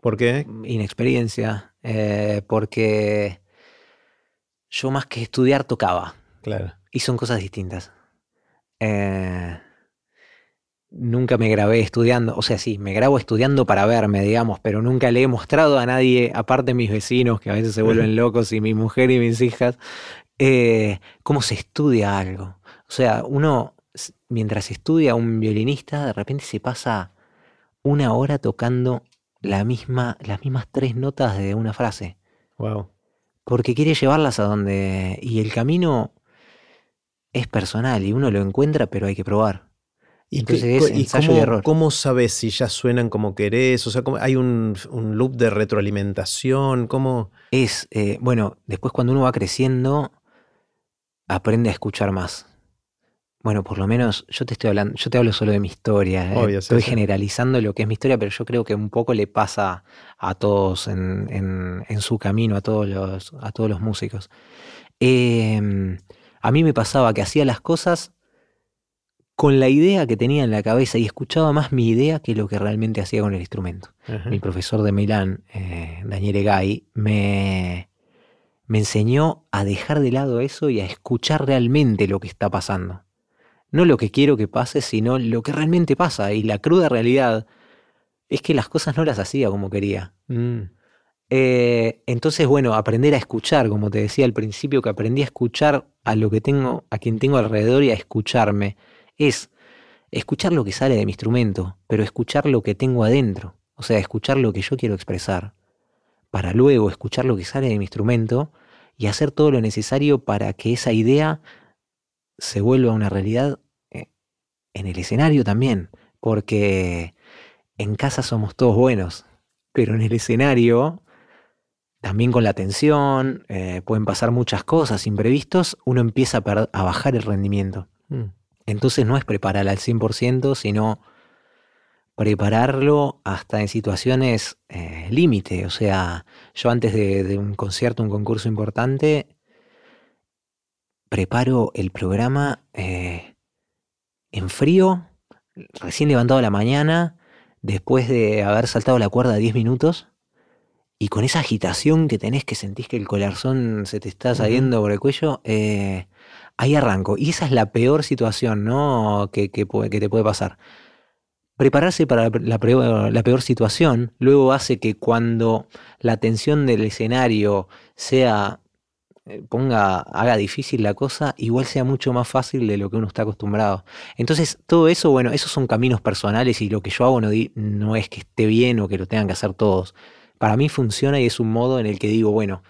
Speaker 1: ¿Por qué?
Speaker 2: Inexperiencia. Eh, porque yo más que estudiar tocaba.
Speaker 1: Claro.
Speaker 2: Y son cosas distintas. Eh, nunca me grabé estudiando, o sea, sí, me grabo estudiando para verme, digamos, pero nunca le he mostrado a nadie, aparte de mis vecinos, que a veces se vuelven locos, y mi mujer y mis hijas, eh, cómo se estudia algo. O sea, uno, mientras estudia un violinista, de repente se pasa una hora tocando la misma, las mismas tres notas de una frase.
Speaker 1: Wow.
Speaker 2: Porque quiere llevarlas a donde. Y el camino es personal y uno lo encuentra, pero hay que probar.
Speaker 1: ¿Y, cómo, cómo, sabes si ya suenan como querés? O sea, ¿hay un, loop de retroalimentación? ¿Cómo?
Speaker 2: Es, eh, bueno, después cuando uno va creciendo, aprende a escuchar más. Bueno, por lo menos yo te estoy hablando, yo te hablo solo de mi historia. ¿eh? estoy generalizando lo que es mi historia, pero yo creo que un poco le pasa a todos en, su camino, a todos los, a todos los músicos. Em, a mí me pasaba que hacía las cosas con la idea que tenía en la cabeza y escuchaba más mi idea que lo que realmente hacía con el instrumento. Mi profesor de Milán, eh, Daniele Gai, me, me enseñó a dejar de lado eso y a escuchar realmente lo que está pasando. No lo que quiero que pase, sino lo que realmente pasa. Y la cruda realidad es que las cosas no las hacía como quería. Mm. Eh, entonces, bueno, aprender a escuchar, como te decía al principio, que aprendí a escuchar a lo que tengo, a quien tengo alrededor y a escucharme es escuchar lo que sale de mi instrumento, pero escuchar lo que tengo adentro, o sea, escuchar lo que yo quiero expresar, para luego escuchar lo que sale de mi instrumento y hacer todo lo necesario para que esa idea se vuelva una realidad eh, en el escenario también, porque en casa somos todos buenos, pero en el escenario, también con la tensión, eh, pueden pasar muchas cosas, imprevistos, uno empieza a, bajar el rendimiento. Mm. Entonces no es preparar al 100%, sino prepararlo hasta en situaciones eh, límite. O sea, yo antes de, un concierto, un concurso importante, preparo el programa eh, en frío, recién levantado a la mañana, después de haber saltado la cuerda 10 minutos, y con esa agitación que tenés que sentís que el corazón se te está saliendo por el cuello, eh, ahí arranco. Y esa es la peor situación ¿no? que, que, te puede pasar. Prepararse para la, peor, situación luego hace que cuando la tensión del escenario sea ponga, haga difícil la cosa, igual sea mucho más fácil de lo que uno está acostumbrado. Entonces, todo eso, bueno, esos son caminos personales y lo que yo hago no, no es que esté bien o que lo tengan que hacer todos. Para mí funciona y es un modo en el que digo, bueno,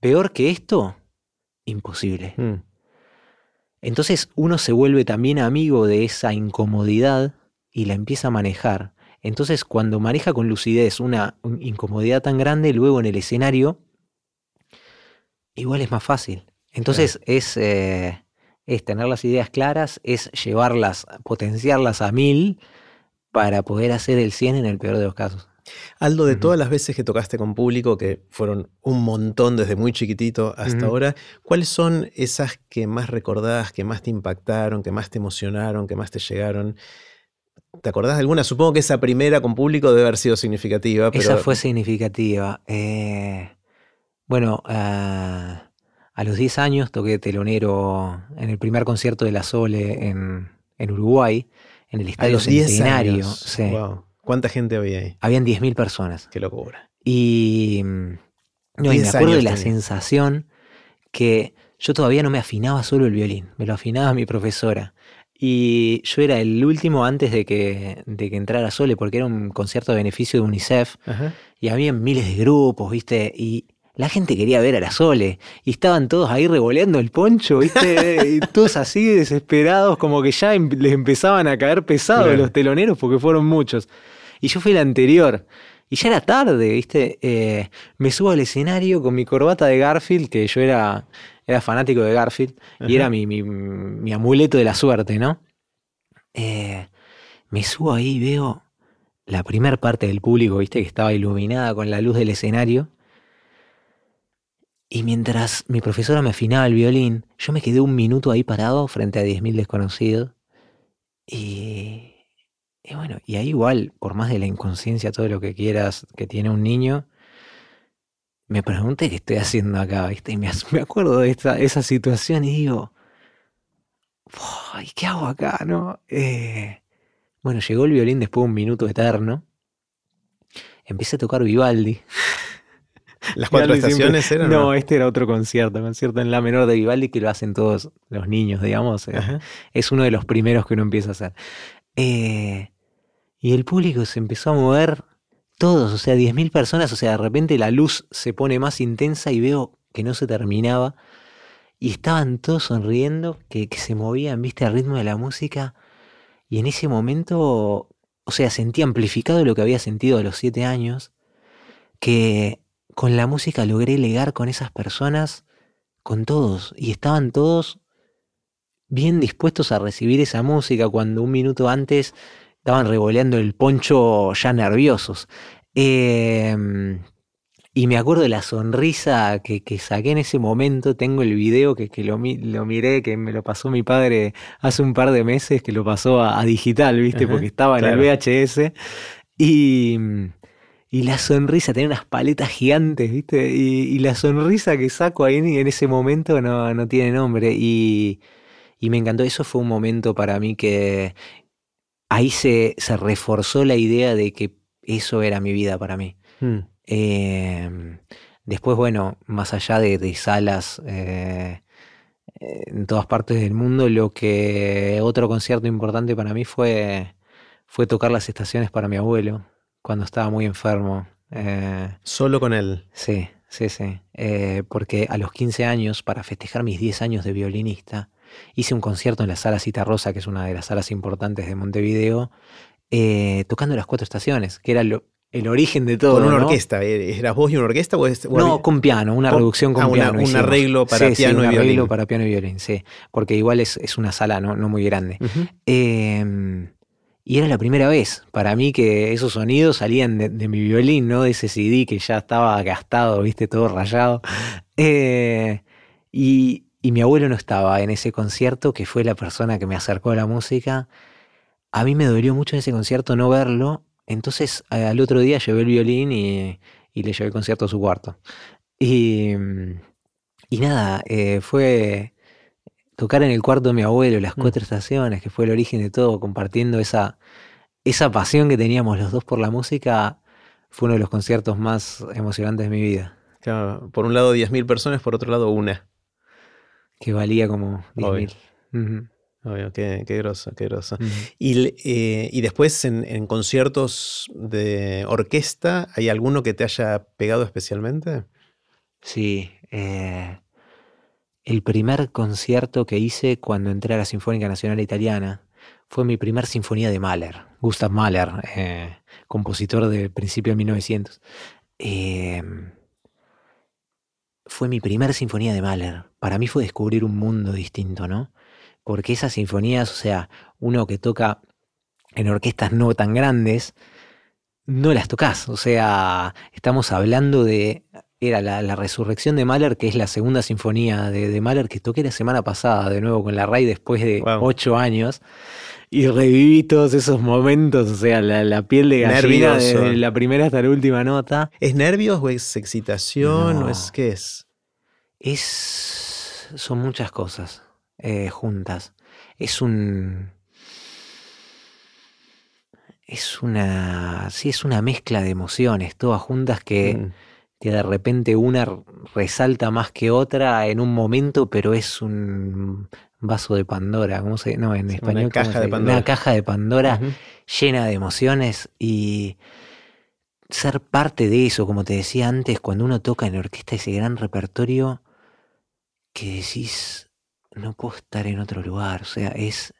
Speaker 2: peor que esto, imposible. Mm. Entonces uno se vuelve también amigo de esa incomodidad y la empieza a manejar. Entonces cuando maneja con lucidez una incomodidad tan grande, luego en el escenario, igual es más fácil. Entonces es, eh, es tener las ideas claras, es llevarlas, potenciarlas a mil para poder hacer el 100 en el peor de los casos.
Speaker 1: Aldo, de todas las veces que tocaste con público, que fueron un montón desde muy chiquitito hasta ahora, ¿cuáles son esas que más recordás, que más te impactaron, que más te emocionaron, que más te llegaron? ¿Te acordás de alguna? Supongo que esa primera con público debe haber sido significativa.
Speaker 2: Esa fue significativa. Eh, bueno, ah, a los 10 años toqué telonero en el primer concierto de la Sole en, Uruguay, en el Estadio Centenario. Sí.
Speaker 1: ¿Cuánta gente había ahí?
Speaker 2: Habían 10.000 personas.
Speaker 1: Qué locura.
Speaker 2: Y, mm, no, me acuerdo de la sensación que yo todavía no me afinaba solo el violín, me lo afinaba mi profesora. Y yo era el último antes de que, de que entrara Sole, porque era un concierto de beneficio de UNICEF. Y había miles de grupos, ¿viste? Y la gente quería ver a la Sole. Y estaban todos ahí revoleando el poncho, ¿viste? y todos así desesperados, como que ya em, les empezaban a caer pesados los teloneros, porque fueron muchos. Y yo fui el anterior. Y ya era tarde, ¿viste? Eh, me subo al escenario con mi corbata de Garfield, que yo era, era fanático de Garfield, y era mi, mi, amuleto de la suerte, ¿no? Eh, me subo ahí y veo la primera parte del público, ¿viste? Que estaba iluminada con la luz del escenario. Y mientras mi profesora me afinaba el violín, yo me quedé un minuto ahí parado frente a 10.000 desconocidos. Y Y bueno, y ahí igual, por más de la inconsciencia, todo lo que quieras que tiene un niño, me pregunté qué estoy haciendo acá, ¿viste? Y me, acuerdo de esta, esa situación y digo, ¿qué hago acá, no? Eh, bueno, llegó el violín después de un minuto eterno. Empecé a tocar Vivaldi.
Speaker 1: ¿Las cuatro estaciones eran?
Speaker 2: No, este era otro concierto, concierto en la menor de Vivaldi que lo hacen todos los niños, digamos. Eh, es uno de los primeros que uno empieza a hacer. Eh, y el público se empezó a mover todos, o sea, 10.000 personas, o sea, de repente la luz se pone más intensa y veo que no se terminaba. Y estaban todos sonriendo, que, se movían, viste, al ritmo de la música. Y en ese momento, o sea, sentí amplificado lo que había sentido a los siete años, que con la música logré legar con esas personas, con todos, y estaban todos bien dispuestos a recibir esa música cuando un minuto antes estaban revoleando el poncho ya nerviosos. Em, y me acuerdo de la sonrisa que, saqué en ese momento. Tengo el video que, lo, lo, miré, que me lo pasó mi padre hace un par de meses, que lo pasó a, digital, ¿viste? Porque estaba en el VHS. Y, y, la sonrisa, tenía unas paletas gigantes, ¿viste? Y, la sonrisa que saco ahí en ese momento no, no tiene nombre. Y, y me encantó. Eso fue un momento para mí que, ahí se, se, reforzó la idea de que eso era mi vida para mí. Hmm. Em, después, bueno, más allá de, salas eh, en todas partes del mundo, lo que otro concierto importante para mí fue, fue tocar las estaciones para mi abuelo cuando estaba muy enfermo.
Speaker 1: Eh, ¿Solo con él?
Speaker 2: Sí, sí, sí. Eh, porque a los 15 años, para festejar mis 10 años de violinista, hice un concierto en la sala Cita Rosa, que es una de las salas importantes de Montevideo, eh, tocando las cuatro estaciones, que era el origen de todo.
Speaker 1: Con una orquesta, ¿eh? ¿eras vos y una orquesta? O
Speaker 2: no, con piano, una reducción con ah, piano.
Speaker 1: un arreglo para piano sí, un arreglo
Speaker 2: para piano y violín, sí. Porque igual es, una sala no, muy grande. Em, y era la primera vez para mí que esos sonidos salían de, mi violín, ¿no? De ese CD que ya estaba gastado, viste, todo rayado. Eh, y, y mi abuelo no estaba en ese concierto, que fue la persona que me acercó a la música. A mí me dolió mucho ese concierto no verlo, entonces al otro día llevé el violín y, le llevé el concierto a su cuarto. Y, y nada, eh, fue tocar en el cuarto de mi abuelo, las mm. cuatro estaciones, que fue el origen de todo, compartiendo esa, esa pasión que teníamos los dos por la música, fue uno de los conciertos más emocionantes de mi vida.
Speaker 1: por un lado 10.000 personas, por otro lado una
Speaker 2: que valía como 10.000.
Speaker 1: Obvio, qué, qué groso, qué groso. Eh, y, después en, conciertos de orquesta, ¿hay alguno que te haya pegado especialmente?
Speaker 2: Sí. Eh, el primer concierto que hice cuando entré a la Sinfónica Nacional Italiana fue mi primer sinfonía de Mahler, Gustav Mahler, eh, compositor del principio de 1900 fue mi primera sinfonía de Mahler. Para mí fue descubrir un mundo distinto, ¿no? Porque esas sinfonías, o sea, uno que toca en orquestas no tan grandes, no las tocas. O sea, estamos hablando de. Era la, resurrección de Mahler, que es la segunda sinfonía de, Mahler que toqué la semana pasada, de nuevo con la RAI después de ocho años. Y reviví todos esos momentos, o sea, la, piel de gallina de la primera hasta la última nota.
Speaker 1: ¿Es nervios o es excitación o es qué es?
Speaker 2: Es. Son muchas cosas eh, juntas. Es un. Es una. Sí, es una mezcla de emociones, todas juntas que. Mm. Que de repente una resalta más que otra en un momento, pero es un vaso de Pandora, ¿cómo se No, en español.
Speaker 1: Una caja de Pandora.
Speaker 2: Una caja de Pandora llena de emociones y ser parte de eso, como te decía antes, cuando uno toca en orquesta ese gran repertorio que decís, no puedo estar en otro lugar, o sea, es...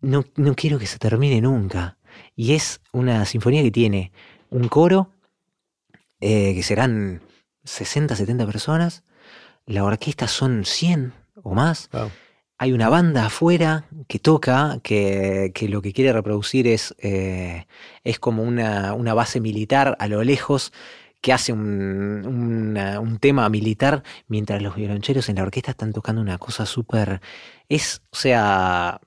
Speaker 2: No, no quiero que se termine nunca. Y es una sinfonía que tiene un coro, eh, que serán 60, 70 personas, la orquesta son 100 o más. Hay una banda afuera que toca, que, lo que quiere reproducir es, eh, es como una, base militar a lo lejos que hace un, tema militar mientras los violoncheros en la orquesta están tocando una cosa súper... Es, o sea...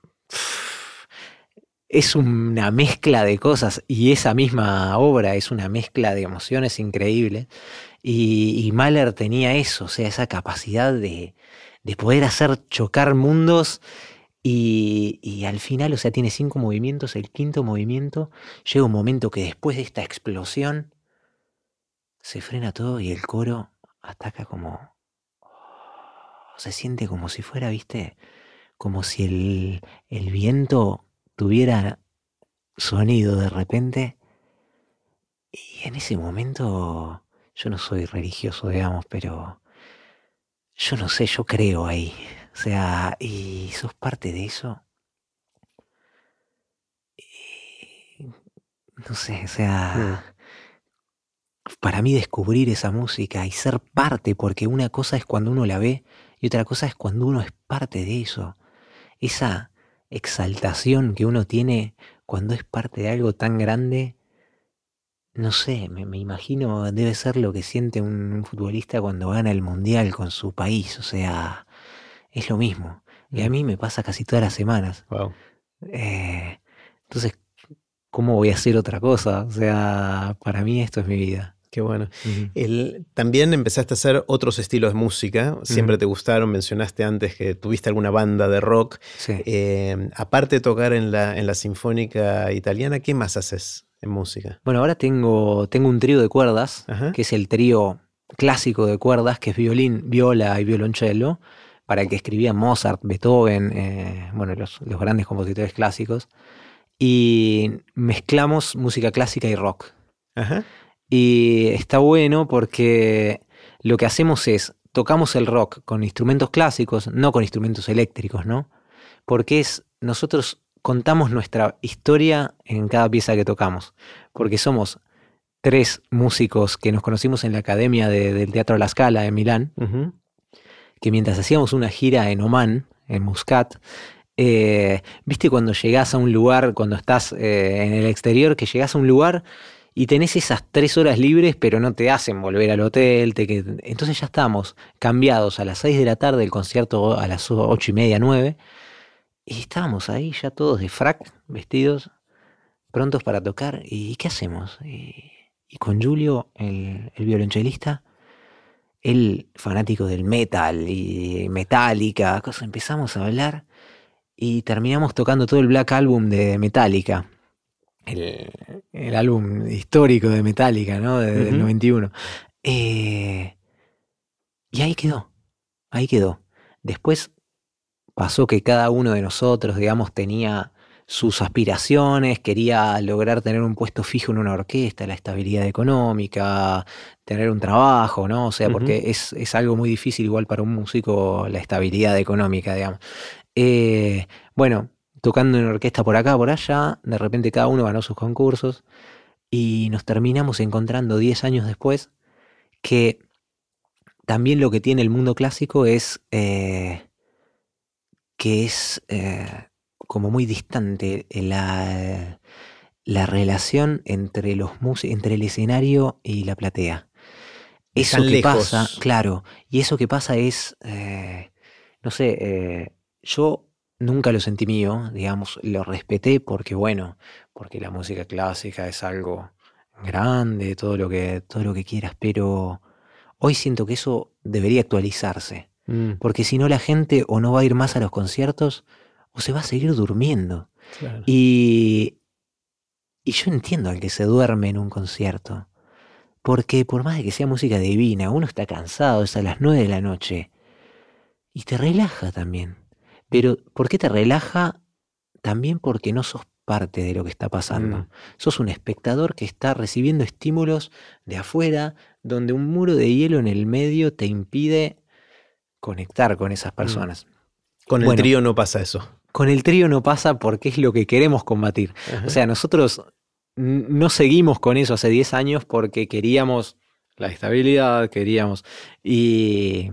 Speaker 2: es una mezcla de cosas y esa misma obra es una mezcla de emociones increíble. Y, Mahler tenía eso, o sea, esa capacidad de, de poder hacer chocar mundos y, y, al final, o sea, tiene cinco movimientos, el quinto movimiento, llega un momento que después de esta explosión se frena todo y el coro ataca como... se siente como si fuera, viste, como si el, el viento tuviera sonido de repente. Y en ese momento, yo no soy religioso, digamos, pero yo no sé, yo creo ahí. O sea, y sos parte de eso. no sé, o sea, mm. para mí descubrir esa música y ser parte, porque una cosa es cuando uno la ve y otra cosa es cuando uno es parte de eso. Esa exaltación que uno tiene cuando es parte de algo tan grande, no sé, me, imagino, debe ser lo que siente un, futbolista cuando gana el mundial con su país, o sea, es lo mismo. Y a mm. mí me pasa casi todas las semanas. Eh, entonces, ¿cómo voy a hacer otra cosa? O sea, para mí esto es mi vida.
Speaker 1: Qué bueno. también empezaste a hacer otros estilos de música. Siempre te gustaron. Mencionaste antes que tuviste alguna banda de rock. Eh, aparte de tocar en la, en la Sinfónica Italiana, ¿qué más haces en música?
Speaker 2: Bueno, ahora tengo, tengo un trío de cuerdas, que es el trío clásico de cuerdas, que es violín, viola y violonchelo, para el que escribía Mozart, Beethoven, eh, bueno, los, los grandes compositores clásicos. Y mezclamos música clásica y rock. Ajá. Y está bueno porque lo que hacemos es, tocamos el rock con instrumentos clásicos, no con instrumentos eléctricos, ¿no? Porque es, nosotros contamos nuestra historia en cada pieza que tocamos, porque somos tres músicos que nos conocimos en la Academia del Teatro La Scala en Milán, que mientras hacíamos una gira en Oman, en Muscat, eh, viste cuando llegás a un lugar, cuando estás eh, en el exterior, que llegás a un lugar y tenés esas tres horas libres, pero no te hacen volver al hotel. Entonces ya estamos cambiados a las seis de la tarde, el concierto a las ocho y media, nueve. Y estábamos ahí ya todos de frac, vestidos, prontos para tocar. ¿Y qué hacemos? Y, con Julio, el, el violonchelista, él fanático del metal y Metallica, empezamos a hablar y terminamos tocando todo el Black Album de Metallica el, álbum histórico de Metallica, ¿no? Del 91. Eh, y ahí quedó, ahí quedó. Después pasó que cada uno de nosotros, digamos, tenía sus aspiraciones, quería lograr tener un puesto fijo en una orquesta, la estabilidad económica, tener un trabajo, ¿no? O sea, porque es, es, algo muy difícil igual para un músico la estabilidad económica, digamos. Eh, bueno, tocando en orquesta por acá, por allá, de repente cada uno ganó sus concursos y nos terminamos encontrando 10 años después que también lo que tiene el mundo clásico es eh, que es eh, como muy distante la, la relación entre los entre el escenario y la platea. Eso que pasa, claro, y eso que pasa es, eh, no sé, yo nunca lo sentí mío, digamos, lo respeté porque, bueno, porque la música clásica es algo grande, todo lo que, todo lo que quieras, pero hoy siento que eso debería actualizarse, mm. porque si no la gente o no va a ir más a los conciertos o se va a seguir durmiendo. Y, y yo entiendo al que se duerme en un concierto, porque por más de que sea música divina, uno está cansado, es a las nueve de la noche, y te relaja también. Pero ¿por qué te relaja? También porque no sos parte de lo que está pasando. Mm. Sos un espectador que está recibiendo estímulos de afuera, donde un muro de hielo en el medio te impide conectar con esas mm. personas.
Speaker 1: Con el trío no pasa eso.
Speaker 2: Con el trío no pasa porque es lo que queremos combatir. O sea, nosotros no seguimos con eso hace 10 años porque queríamos la estabilidad, queríamos. Y,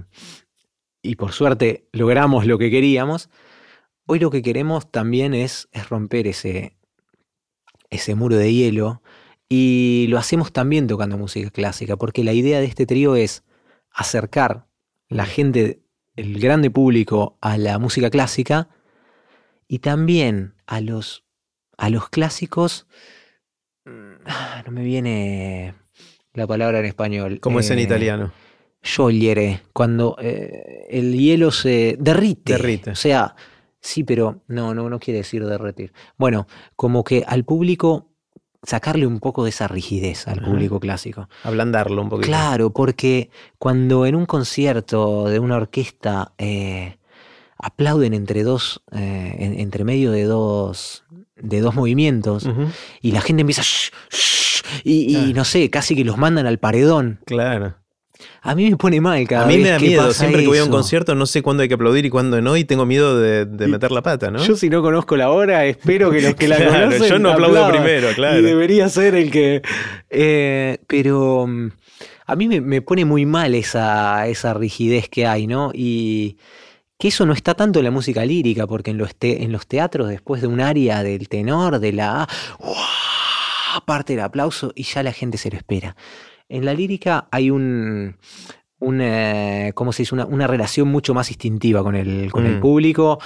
Speaker 2: y por suerte logramos lo que queríamos, hoy lo que queremos también es, es romper ese, ese muro de hielo y lo hacemos también tocando música clásica, porque la idea de este trío es acercar la gente, el grande público, a la música clásica y también a los a los clásicos, mm, ah, no me viene la palabra en español.
Speaker 1: ¿Cómo es en eh, italiano?
Speaker 2: Sciogliere, cuando eh, el hielo se derrite.
Speaker 1: Derrite.
Speaker 2: O sea, sí, pero no, no, no quiere decir derretir. Bueno, como que al público sacarle un poco de esa rigidez al público clásico.
Speaker 1: Ablandarlo un poquito.
Speaker 2: Claro, porque cuando en un concierto de una orquesta eh, aplauden entre dos, eh, entre medio de dos, de dos movimientos, y la gente empieza y, no sé, casi que los mandan al paredón.
Speaker 1: Claro.
Speaker 2: A mí me pone mal cada vez.
Speaker 1: A mí
Speaker 2: me
Speaker 1: da miedo. Siempre que voy a un concierto no sé cuándo hay que aplaudir y cuándo no, y tengo miedo de, meter la pata, ¿no?
Speaker 2: Yo, si no conozco la hora, espero que los que la conocen.
Speaker 1: Yo no aplaudo primero, claro.
Speaker 2: Y debería ser el que. Eh, pero mm, a mí me, pone muy mal esa, esa rigidez que hay, ¿no? Y que eso no está tanto en la música lírica, porque en los, en los teatros, después de un área del tenor, de la A, parte el aplauso y ya la gente se lo espera. En la lírica hay un, ¿cómo se dice? Una, relación mucho más instintiva con el, con el mm. público.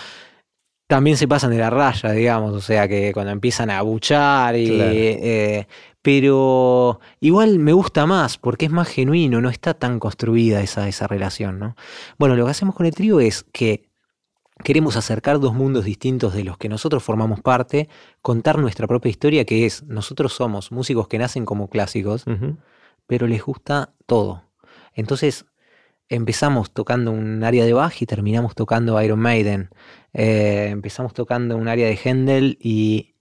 Speaker 2: También se pasan de la raya, digamos, o sea que cuando empiezan a abuchar y, eh, pero igual me gusta más porque es más genuino, no está tan construida esa, esa relación, ¿no? Bueno, lo que hacemos con el trío es que queremos acercar dos mundos distintos de los que nosotros formamos parte, contar nuestra propia historia, que es, nosotros somos músicos que nacen como clásicos, pero les gusta todo. Entonces empezamos tocando un área de Bach y terminamos tocando Iron Maiden. Eh, empezamos tocando un área de Händel y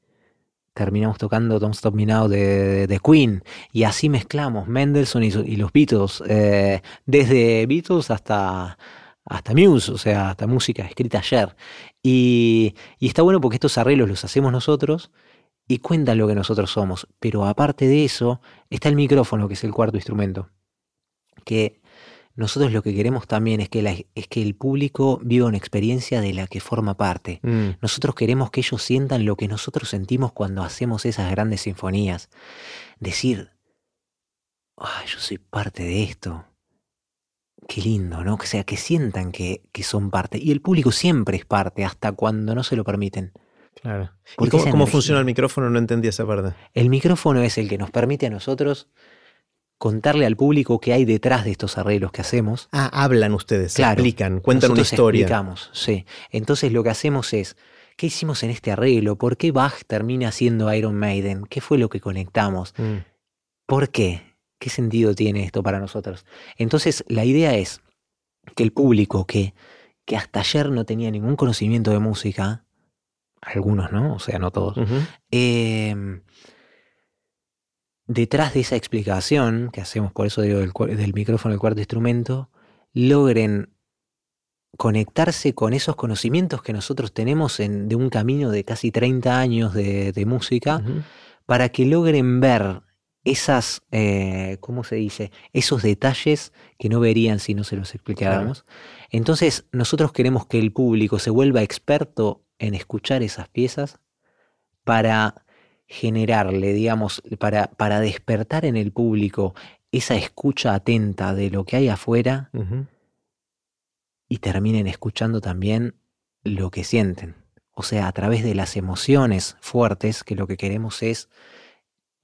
Speaker 2: terminamos tocando Don't Stop Me Now de, Queen. Y así mezclamos Mendelssohn y, los Beatles, eh, desde Beatles hasta, hasta Muse, o sea, hasta música escrita ayer. Y, y está bueno porque estos arreglos los hacemos nosotros y cuentan lo que nosotros somos. Pero aparte de eso, está el micrófono, que es el cuarto instrumento. Que nosotros lo que queremos también es que, es que el público viva una experiencia de la que forma parte. Mm. Nosotros queremos que ellos sientan lo que nosotros sentimos cuando hacemos esas grandes sinfonías. Decir, yo soy parte de esto. Qué lindo, ¿no? O sea, que sientan que, que son parte. Y el público siempre es parte, hasta cuando no se lo permiten.
Speaker 1: Claro. ¿Y cómo, funciona el micrófono? No entendí esa parte.
Speaker 2: El micrófono es el que nos permite a nosotros contarle al público qué hay detrás de estos arreglos que hacemos.
Speaker 1: Ah, hablan ustedes, explican, cuentan una historia.
Speaker 2: Explicamos, sí. Entonces lo que hacemos es, ¿qué hicimos en este arreglo? ¿Por qué Bach termina siendo Iron Maiden? ¿Qué fue lo que conectamos? Mm. ¿Por qué? ¿Qué sentido tiene esto para nosotros? Entonces la idea es que el público que, que hasta ayer no tenía ningún conocimiento de música, algunos, ¿no? O sea, no todos. Em, detrás de esa explicación que hacemos, por eso digo, del, micrófono, el cuarto instrumento, logren conectarse con esos conocimientos que nosotros tenemos en, de un camino de casi 30 años de, música, para que logren ver esas, eh, ¿cómo se dice? Esos detalles que no verían si no se los explicáramos. Entonces, nosotros queremos que el público se vuelva experto en escuchar esas piezas para generarle, digamos, para, para despertar en el público esa escucha atenta de lo que hay afuera y terminen escuchando también lo que sienten. O sea, a través de las emociones fuertes, que lo que queremos es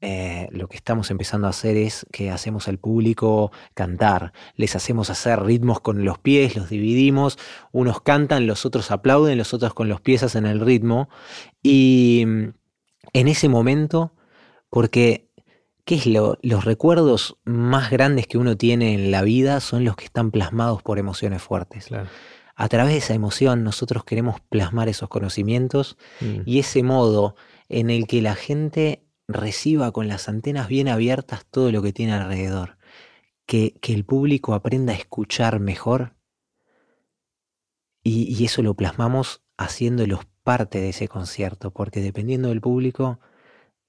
Speaker 2: eh, lo que estamos empezando a hacer es que hacemos al público cantar, les hacemos hacer ritmos con los pies, los dividimos, unos cantan, los otros aplauden, los otros con los pies hacen el ritmo. Y mm, en ese momento, porque ¿qué es lo, los recuerdos más grandes que uno tiene en la vida son los que están plasmados por emociones fuertes. A través de esa emoción nosotros queremos plasmar esos conocimientos mm. y ese modo en el que la gente reciba con las antenas bien abiertas todo lo que tiene alrededor, que, que el público aprenda a escuchar mejor y, eso lo plasmamos haciéndolos parte de ese concierto, porque dependiendo del público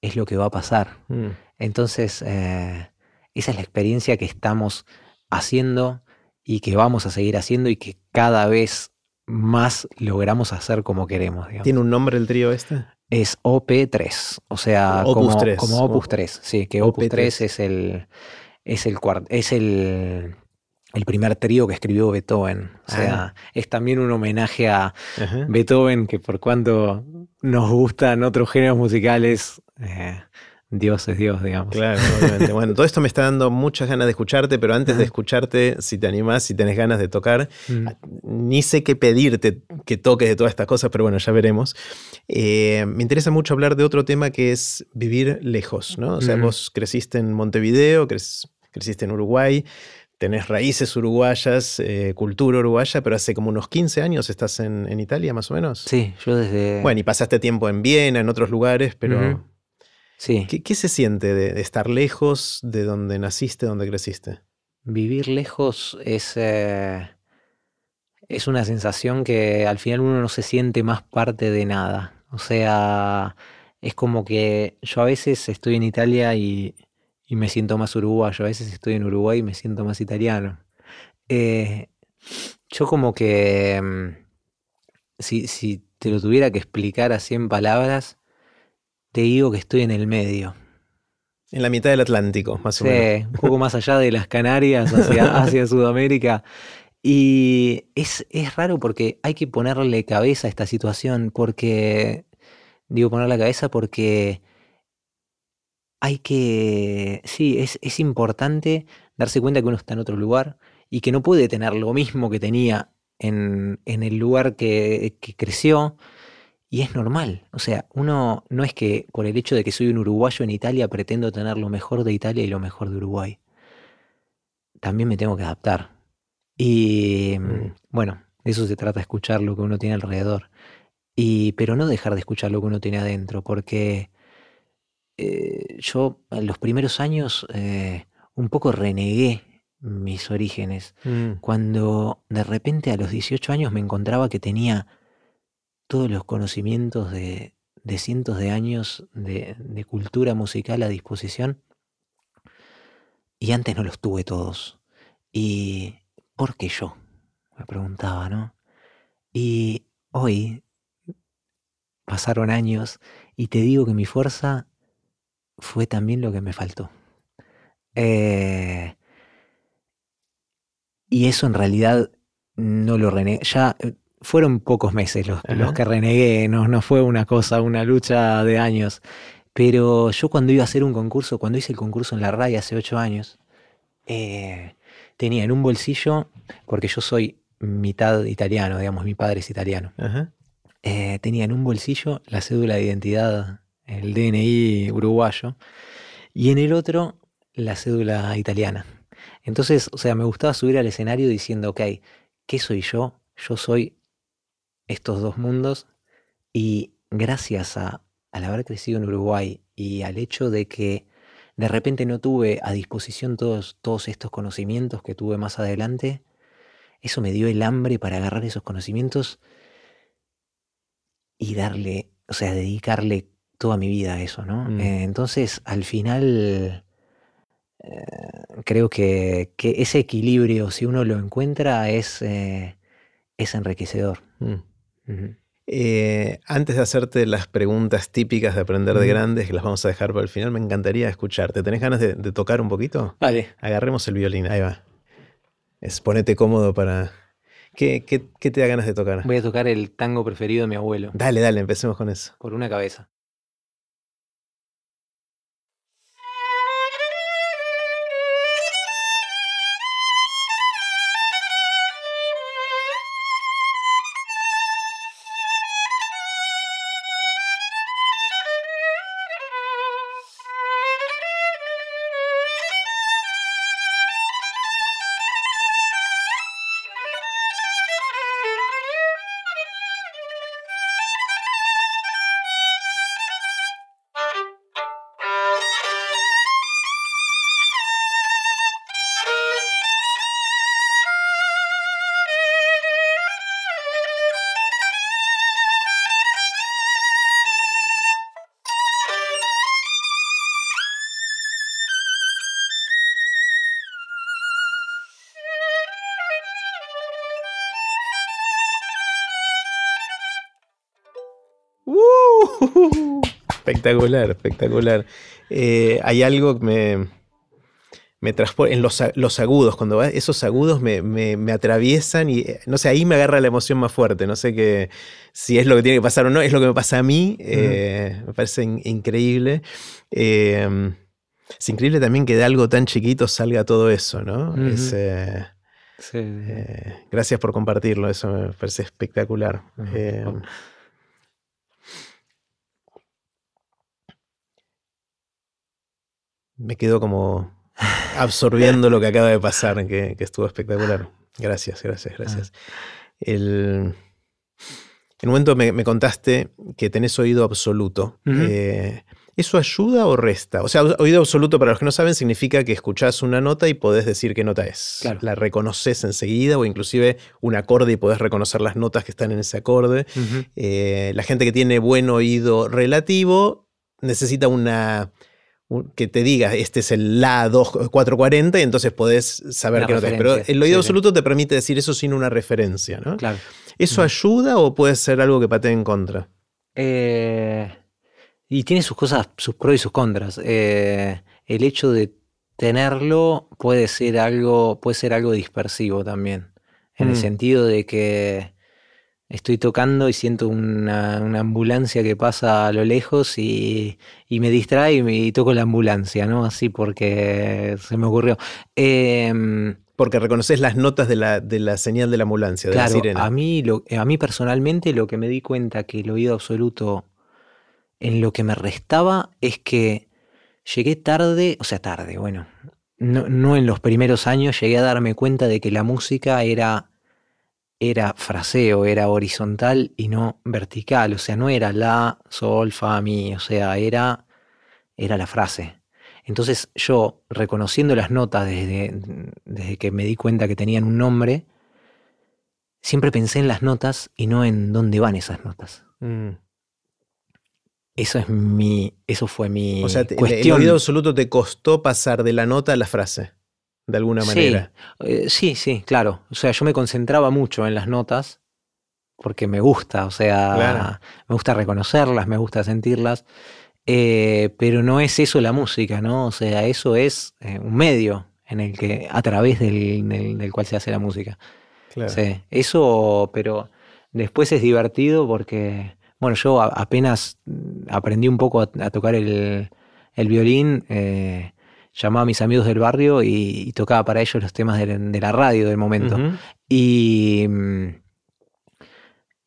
Speaker 2: es lo que va a pasar. Mm. Entonces, eh, esa es la experiencia que estamos haciendo y que vamos a seguir haciendo y que cada vez más logramos hacer como queremos.
Speaker 1: ¿Tiene un nombre el trío este?
Speaker 2: Es OP3, o sea, como, 3. como Opus 3, sí, que Opus 3 es el es el es el el primer trío que escribió Beethoven. O sea, ah. es también un homenaje a Beethoven, que por cuanto nos gustan otros géneros musicales, eh, Dios es Dios, digamos.
Speaker 1: Claro, obviamente. bueno, todo esto me está dando muchas ganas de escucharte, pero antes de escucharte, si te animás, si tenés ganas de tocar, mm. ni sé qué pedirte que toques de todas estas cosas, pero bueno, ya veremos. Eh, me interesa mucho hablar de otro tema que es vivir lejos, ¿no? O sea, mm. vos creciste en Montevideo, creciste en Uruguay, tenés raíces uruguayas, eh, cultura uruguaya, pero hace como unos 15 años estás en, Italia, más o menos.
Speaker 2: Sí, yo desde...
Speaker 1: Bueno, y pasaste tiempo en Viena, en otros lugares, pero... ¿Qué, se siente de, estar lejos de donde naciste, donde creciste?
Speaker 2: Vivir lejos es, eh, es una sensación que al final uno no se siente más parte de nada. O sea, es como que yo a veces estoy en Italia y, me siento más uruguayo, a veces estoy en Uruguay y me siento más italiano. Eh, yo como que, mm, si, si te lo tuviera que explicar así en palabras, te digo que estoy en el medio.
Speaker 1: En la mitad del Atlántico, más o menos.
Speaker 2: un poco más allá de las Canarias, hacia, Sudamérica. Y es, es, raro porque hay que ponerle cabeza a esta situación, porque, digo ponerle cabeza porque hay que, sí, es, es, importante darse cuenta que uno está en otro lugar y que no puede tener lo mismo que tenía en, en el lugar que, que creció, y es normal. O sea, uno no es que por el hecho de que soy un uruguayo en Italia pretendo tener lo mejor de Italia y lo mejor de Uruguay. También me tengo que adaptar. Y mm, bueno, de eso se trata, escuchar lo que uno tiene alrededor. Y, pero no dejar de escuchar lo que uno tiene adentro, porque eh, yo en los primeros años eh, un poco renegué mis orígenes. Mm. Cuando de repente a los 18 años me encontraba que tenía todos los conocimientos de, cientos de años de, cultura musical a disposición y antes no los tuve todos. ¿Y por qué yo? Me preguntaba, ¿no? Y hoy pasaron años y te digo que mi fuerza fue también lo que me faltó. Eh, y eso en realidad no lo renegué. Ya eh, fueron pocos meses los, que renegué, no, no fue una cosa, una lucha de años. Pero yo cuando iba a hacer un concurso, cuando hice el concurso en la RAI hace ocho años, eh, tenía en un bolsillo, porque yo soy mitad italiano, digamos, mi padre es italiano, eh, tenía en un bolsillo la cédula de identidad, el DNI uruguayo, y en el otro la cédula italiana. Entonces, o sea, me gustaba subir al escenario diciendo, ok, ¿qué soy yo? Yo soy estos dos mundos y gracias a, al haber crecido en Uruguay y al hecho de que de repente no tuve a disposición todos, todos estos conocimientos que tuve más adelante, eso me dio el hambre para agarrar esos conocimientos y darle, o sea, dedicarle toda mi vida a eso, ¿no? Mm. Eh, entonces, al final, eh, creo que, ese equilibrio, si uno lo encuentra, es, eh, es enriquecedor. Mm.
Speaker 1: Eh, antes de hacerte las preguntas típicas de aprender de grandes, que las vamos a dejar para el final, me encantaría escucharte. ¿Tenés ganas de, tocar un poquito?
Speaker 2: Vale.
Speaker 1: Agarremos el violín, ahí va. Es, ponete cómodo para... ¿Qué, qué, qué te da ganas de tocar?
Speaker 2: Voy a tocar el tango preferido de mi abuelo.
Speaker 1: Dale, dale, empecemos con eso.
Speaker 2: Por una cabeza. Espectacular, espectacular. Eh, hay algo que me,
Speaker 1: me en los, los, agudos, cuando esos agudos me, me, atraviesan y no sé, ahí me agarra la emoción más fuerte, no sé que, si es lo que tiene que pasar o no, es lo que me pasa a mí, eh, me parece increíble. Em, es increíble también que de algo tan chiquito salga todo eso, ¿no? Eh, eh, gracias por compartirlo, eso me parece espectacular. Me quedo como absorbiendo lo que acaba de pasar, que, estuvo espectacular. Gracias, gracias, gracias. Ah. El, en un momento me, contaste que tenés oído absoluto. Eh, ¿Eso ayuda o resta? O sea, oído absoluto, para los que no saben, significa que escuchás una nota y podés decir qué nota es. La reconoces enseguida o inclusive un acorde y podés reconocer las notas que están en ese acorde. Eh, la gente que tiene buen oído relativo necesita una que te diga, este es el La 2440 y entonces podés saber qué nota es. Pero el oído absoluto te permite decir eso sin una referencia, ¿no?
Speaker 2: Claro.
Speaker 1: ¿Eso ayuda o puede ser algo que patee en contra?
Speaker 2: Eh, y tiene sus cosas, sus pros y sus contras. Eh, el hecho de tenerlo puede ser algo, puede ser algo dispersivo también. En el mm. sentido de que estoy tocando y siento una, ambulancia que pasa a lo lejos y, me distrae y, toco la ambulancia, ¿no? Así porque se me ocurrió. Em,
Speaker 1: porque reconoces las notas de la, de la, señal de la ambulancia, de la sirena.
Speaker 2: A mí, lo, a mí personalmente lo que me di cuenta que el oído absoluto en lo que me restaba es que llegué tarde, o sea, tarde, bueno, no, no en los primeros años llegué a darme cuenta de que la música era era fraseo, era horizontal y no vertical, o sea, no era la, sol, fa, mi, o sea, era, era la frase. Entonces yo, reconociendo las notas desde, desde que me di cuenta que tenían un nombre, siempre pensé en las notas y no en dónde van esas notas. Mm. Eso es mi, eso fue mi
Speaker 1: o sea, El oído absoluto te costó pasar de la nota a la frase de alguna manera.
Speaker 2: Eh, sí, sí, claro. O sea, yo me concentraba mucho en las notas porque me gusta, o sea, me gusta reconocerlas, me gusta sentirlas, eh, pero no es eso la música, ¿no? O sea, eso es eh, un medio en el que, a través del, cual se hace la música. Claro. Sí, eso, pero después es divertido porque, bueno, yo apenas aprendí un poco a, tocar el, el violín llamaba a mis amigos del barrio y, tocaba para ellos los temas de, la radio del momento. Y.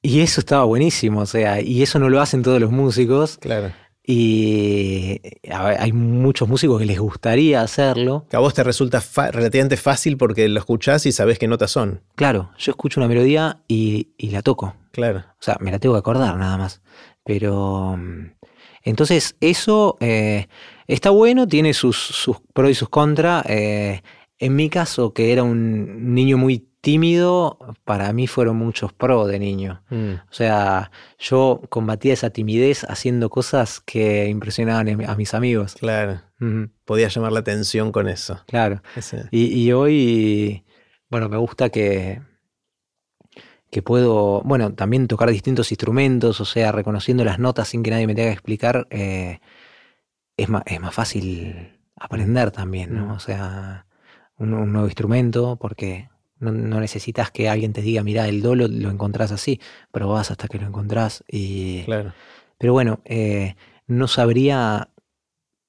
Speaker 2: Y eso estaba buenísimo, o sea, y eso no lo hacen todos los músicos.
Speaker 1: Claro.
Speaker 2: Y hay muchos músicos que les gustaría hacerlo.
Speaker 1: a vos te resulta relativamente fácil porque lo escuchás y sabés qué notas son.
Speaker 2: Claro, yo escucho una melodía y, y, la toco.
Speaker 1: Claro.
Speaker 2: O sea, me la tengo que acordar nada más. Pero. Entonces, eso eh, Está bueno, tiene sus, sus pros y sus contras. Eh, en mi caso, que era un niño muy tímido, para mí fueron muchos pros de niño. Mm. O sea, yo combatía esa timidez haciendo cosas que impresionaban a mis amigos.
Speaker 1: Claro. Podía llamar la atención con eso.
Speaker 2: Claro. Y, hoy, bueno, me gusta que, que puedo, bueno, también tocar distintos instrumentos, o sea, reconociendo las notas sin que nadie me tenga que explicar. Eh, es más, es más fácil aprender también, ¿no? Mm. O sea, un, nuevo instrumento, porque no, necesitas que alguien te diga, mira, el do lo, encontrás así, pero vas hasta que lo encontrás. Y,
Speaker 1: claro.
Speaker 2: Pero bueno, eh, no sabría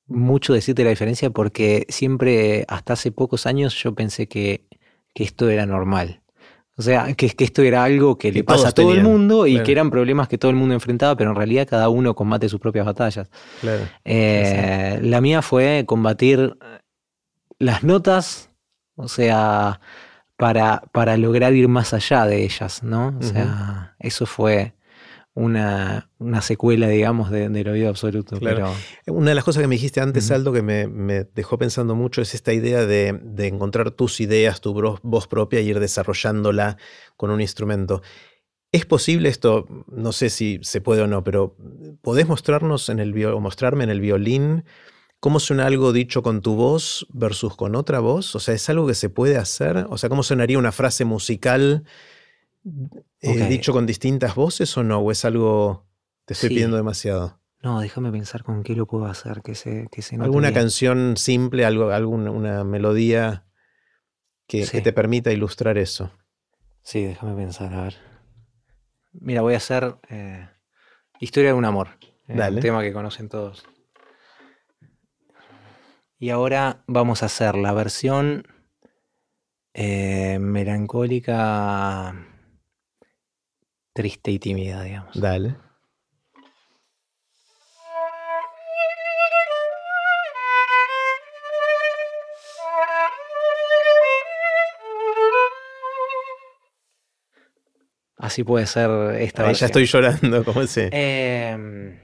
Speaker 2: mucho decirte la diferencia porque siempre, hasta hace pocos años, yo pensé que, que esto era normal. O sea, que, que esto era algo que, le pasa a todo el mundo y que eran problemas que todo el mundo enfrentaba, pero en realidad cada uno combate sus propias batallas. Eh, la mía fue combatir las notas, o sea, para, para lograr ir más allá de ellas, ¿no? O sea, eso fue una, una secuela, digamos, de, del oído absoluto. Pero...
Speaker 1: Una de las cosas que me dijiste antes, Aldo, que me, dejó pensando mucho, es esta idea de, encontrar tus ideas, tu voz propia y ir desarrollándola con un instrumento. ¿Es posible esto? No sé si se puede o no, pero ¿podés mostrarnos en el o mostrarme en el violín cómo suena algo dicho con tu voz versus con otra voz? O sea, ¿es algo que se puede hacer? O sea, ¿cómo sonaría una frase musical? ¿He dicho con distintas voces o no? ¿O es algo, te estoy pidiendo demasiado?
Speaker 2: No, déjame pensar con qué lo puedo hacer, que se, que se
Speaker 1: ¿Alguna canción simple, algo, alguna una melodía que, te permita ilustrar eso?
Speaker 2: Sí, déjame pensar, a ver. Mira, voy a hacer eh, Historia de un amor. Eh, un tema que conocen todos. Y ahora vamos a hacer la versión eh, melancólica, triste y tímida, digamos.
Speaker 1: Dale.
Speaker 2: Así puede ser esta
Speaker 1: vez. Ya estoy llorando, ¿cómo se?
Speaker 2: Eh,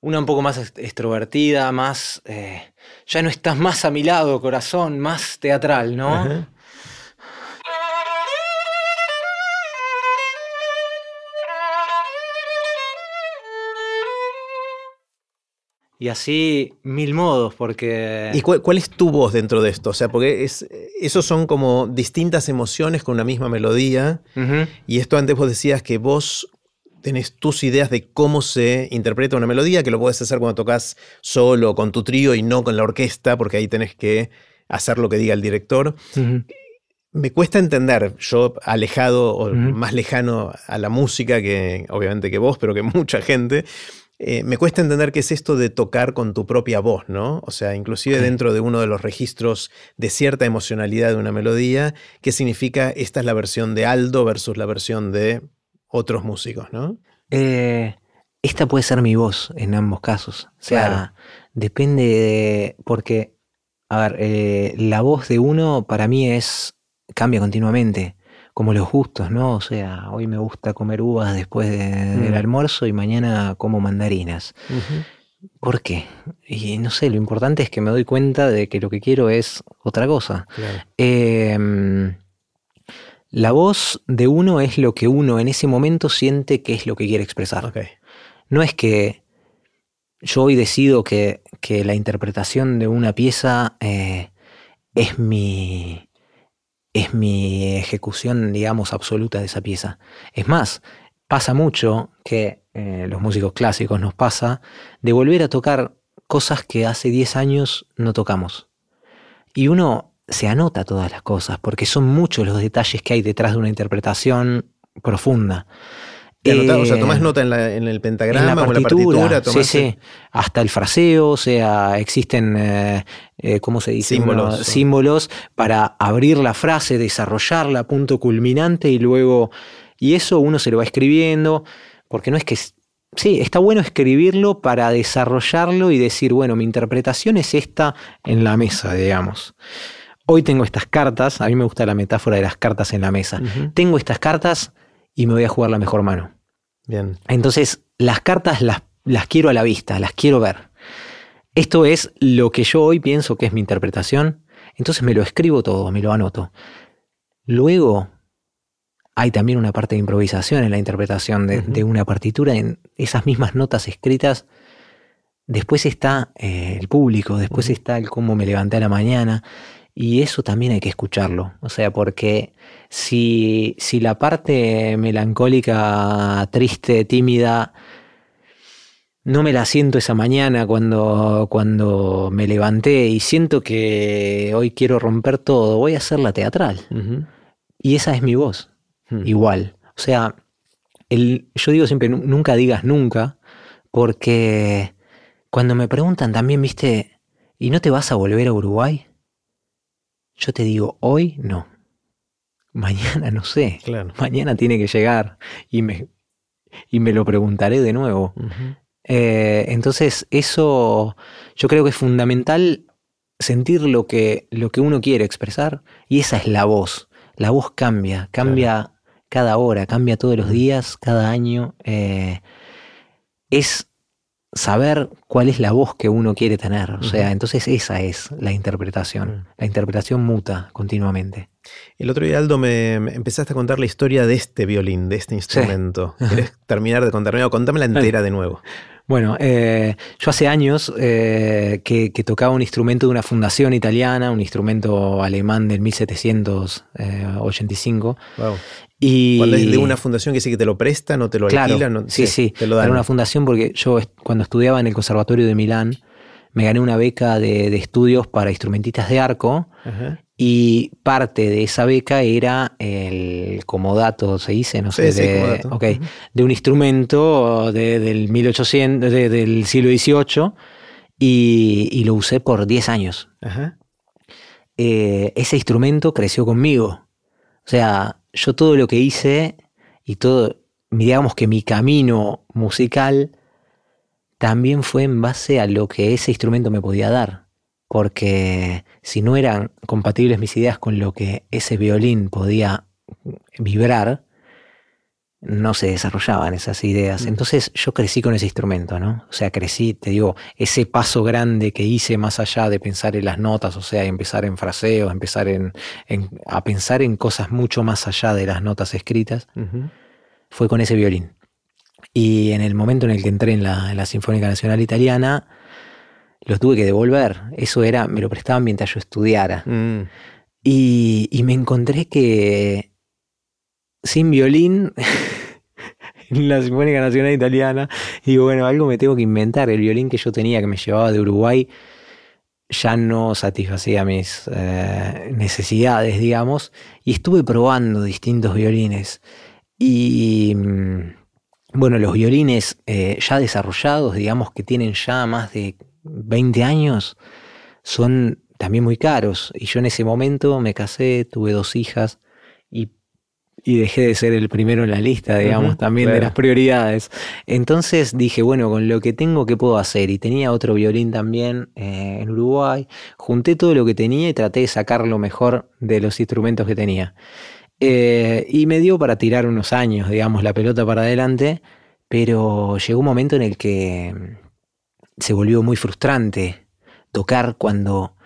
Speaker 2: una un poco más extrovertida, más... Eh, ya no estás más a mi lado, corazón, más teatral, ¿no? Y así mil modos, porque...
Speaker 1: ¿Y cuál, es tu voz dentro de esto? O sea, porque es, esos son como distintas emociones con una misma melodía. Y esto antes vos decías que vos tenés tus ideas de cómo se interpreta una melodía, que lo puedes hacer cuando tocas solo con tu trío y no con la orquesta, porque ahí tenés que hacer lo que diga el director. Me cuesta entender, yo alejado o más lejano a la música que obviamente que vos, pero que mucha gente, eh, me cuesta entender qué es esto de tocar con tu propia voz, ¿no? O sea, inclusive dentro de uno de los registros de cierta emocionalidad de una melodía, ¿qué significa esta es la versión de Aldo versus la versión de otros músicos, ¿no?
Speaker 2: Eh, esta puede ser mi voz en ambos casos. O sea, depende de. Porque, a ver, eh, la voz de uno para mí es. cambia continuamente como los gustos, ¿no? O sea, hoy me gusta comer uvas después del mm. almuerzo y mañana como mandarinas. ¿Por qué? Y no sé, lo importante es que me doy cuenta de que lo que quiero es otra cosa. Em, la voz de uno es lo que uno en ese momento siente que es lo que quiere expresar. No es que yo hoy decido que, la interpretación de una pieza eh, es mi es mi ejecución, digamos, absoluta de esa pieza. Es más, pasa mucho que eh, los músicos clásicos nos pasa de volver a tocar cosas que hace 10 años no tocamos. Y uno se anota todas las cosas, porque son muchos los detalles que hay detrás de una interpretación profunda
Speaker 1: o sea, tomás eh, nota en, el pentagrama o en la partitura.
Speaker 2: sí, sí. Hasta el fraseo, o sea, existen, eh, eh, ¿cómo se dice?
Speaker 1: Símbolos.
Speaker 2: símbolos para abrir la frase, desarrollarla punto culminante y luego. Y eso uno se lo va escribiendo, porque no es que. Sí, está bueno escribirlo para desarrollarlo y decir, bueno, mi interpretación es esta en la mesa, digamos. Hoy tengo estas cartas, a mí me gusta la metáfora de las cartas en la mesa. Tengo estas cartas y me voy a jugar la mejor mano.
Speaker 1: Bien.
Speaker 2: Entonces, las cartas las, las quiero a la vista, las quiero ver. Esto es lo que yo hoy pienso que es mi interpretación. Entonces me lo escribo todo, me lo anoto. Luego hay también una parte de improvisación en la interpretación de, una partitura, en esas mismas notas escritas. Después está eh, el público, después está el cómo me levanté a la mañana. Y eso también hay que escucharlo. O sea, porque si, si la parte melancólica, triste, tímida, no me la siento esa mañana cuando, cuando me levanté y siento que hoy quiero romper todo, voy a hacerla teatral. Y esa es mi voz, hmm. igual. O sea, el, yo digo siempre, nunca digas nunca, porque cuando me preguntan también, viste, ¿y no te vas a volver a Uruguay? Yo te digo, hoy no. Mañana no sé. Mañana tiene que llegar y me, y me lo preguntaré de nuevo. Eh, entonces, eso yo creo que es fundamental sentir lo que, lo que uno quiere expresar y esa es la voz. La voz cambia, cambia cada hora, cambia todos los días, cada año. Eh, es saber cuál es la voz que uno quiere tener. O sea, entonces esa es la interpretación. La interpretación muta continuamente.
Speaker 1: El otro día, Aldo, me, empezaste a contar la historia de este violín, de este instrumento. ¿Querés terminar de contarme? Contámela entera de nuevo.
Speaker 2: Bueno, eh, yo hace años eh, que, tocaba un instrumento de una fundación italiana, un instrumento alemán del 1785. Y,
Speaker 1: Cuando es de una fundación que sí que te lo prestan o te lo alquilan.
Speaker 2: sí, sí, Te lo dan. Era una fundación porque yo cuando estudiaba en el Conservatorio de Milán me gané una beca de, estudios para instrumentistas de arco y parte de esa beca era el comodato, se dice, no sé, de, de un instrumento del 1800, del siglo XVIII y, lo usé por 10 años. Eh, ese instrumento creció conmigo. O sea, yo todo lo que hice y todo, digamos que mi camino musical también fue en base a lo que ese instrumento me podía dar. Porque si no eran compatibles mis ideas con lo que ese violín podía vibrar, no se desarrollaban esas ideas. Mm. Entonces yo crecí con ese instrumento, ¿no? O sea, crecí, te digo, ese paso grande que hice más allá de pensar en las notas, o sea, empezar en fraseos, empezar en, a pensar en cosas mucho más allá de las notas escritas, fue con ese violín. Y en el momento en el que entré en la, Sinfónica Nacional Italiana, los tuve que devolver. Eso era, me lo prestaban mientras yo estudiara. Mm. Y, me encontré que sin violín la Sinfónica Nacional Italiana, digo, bueno, algo me tengo que inventar. El violín que yo tenía, que me llevaba de Uruguay, ya no satisfacía mis eh, necesidades, digamos. Y estuve probando distintos violines. Y mm, bueno, los violines eh, ya desarrollados, digamos que tienen ya más de 20 años, son también muy caros. Y yo en ese momento me casé, tuve dos hijas y, dejé de ser el primero en la lista, digamos, también de las prioridades. Entonces dije, bueno, con lo que tengo, ¿qué puedo hacer? Y tenía otro violín también eh, en Uruguay. Junté todo lo que tenía y traté de sacar lo mejor de los instrumentos que tenía. Eh, y me dio para tirar unos años, digamos, la pelota para adelante, pero llegó un momento en el que se volvió muy frustrante tocar cuando,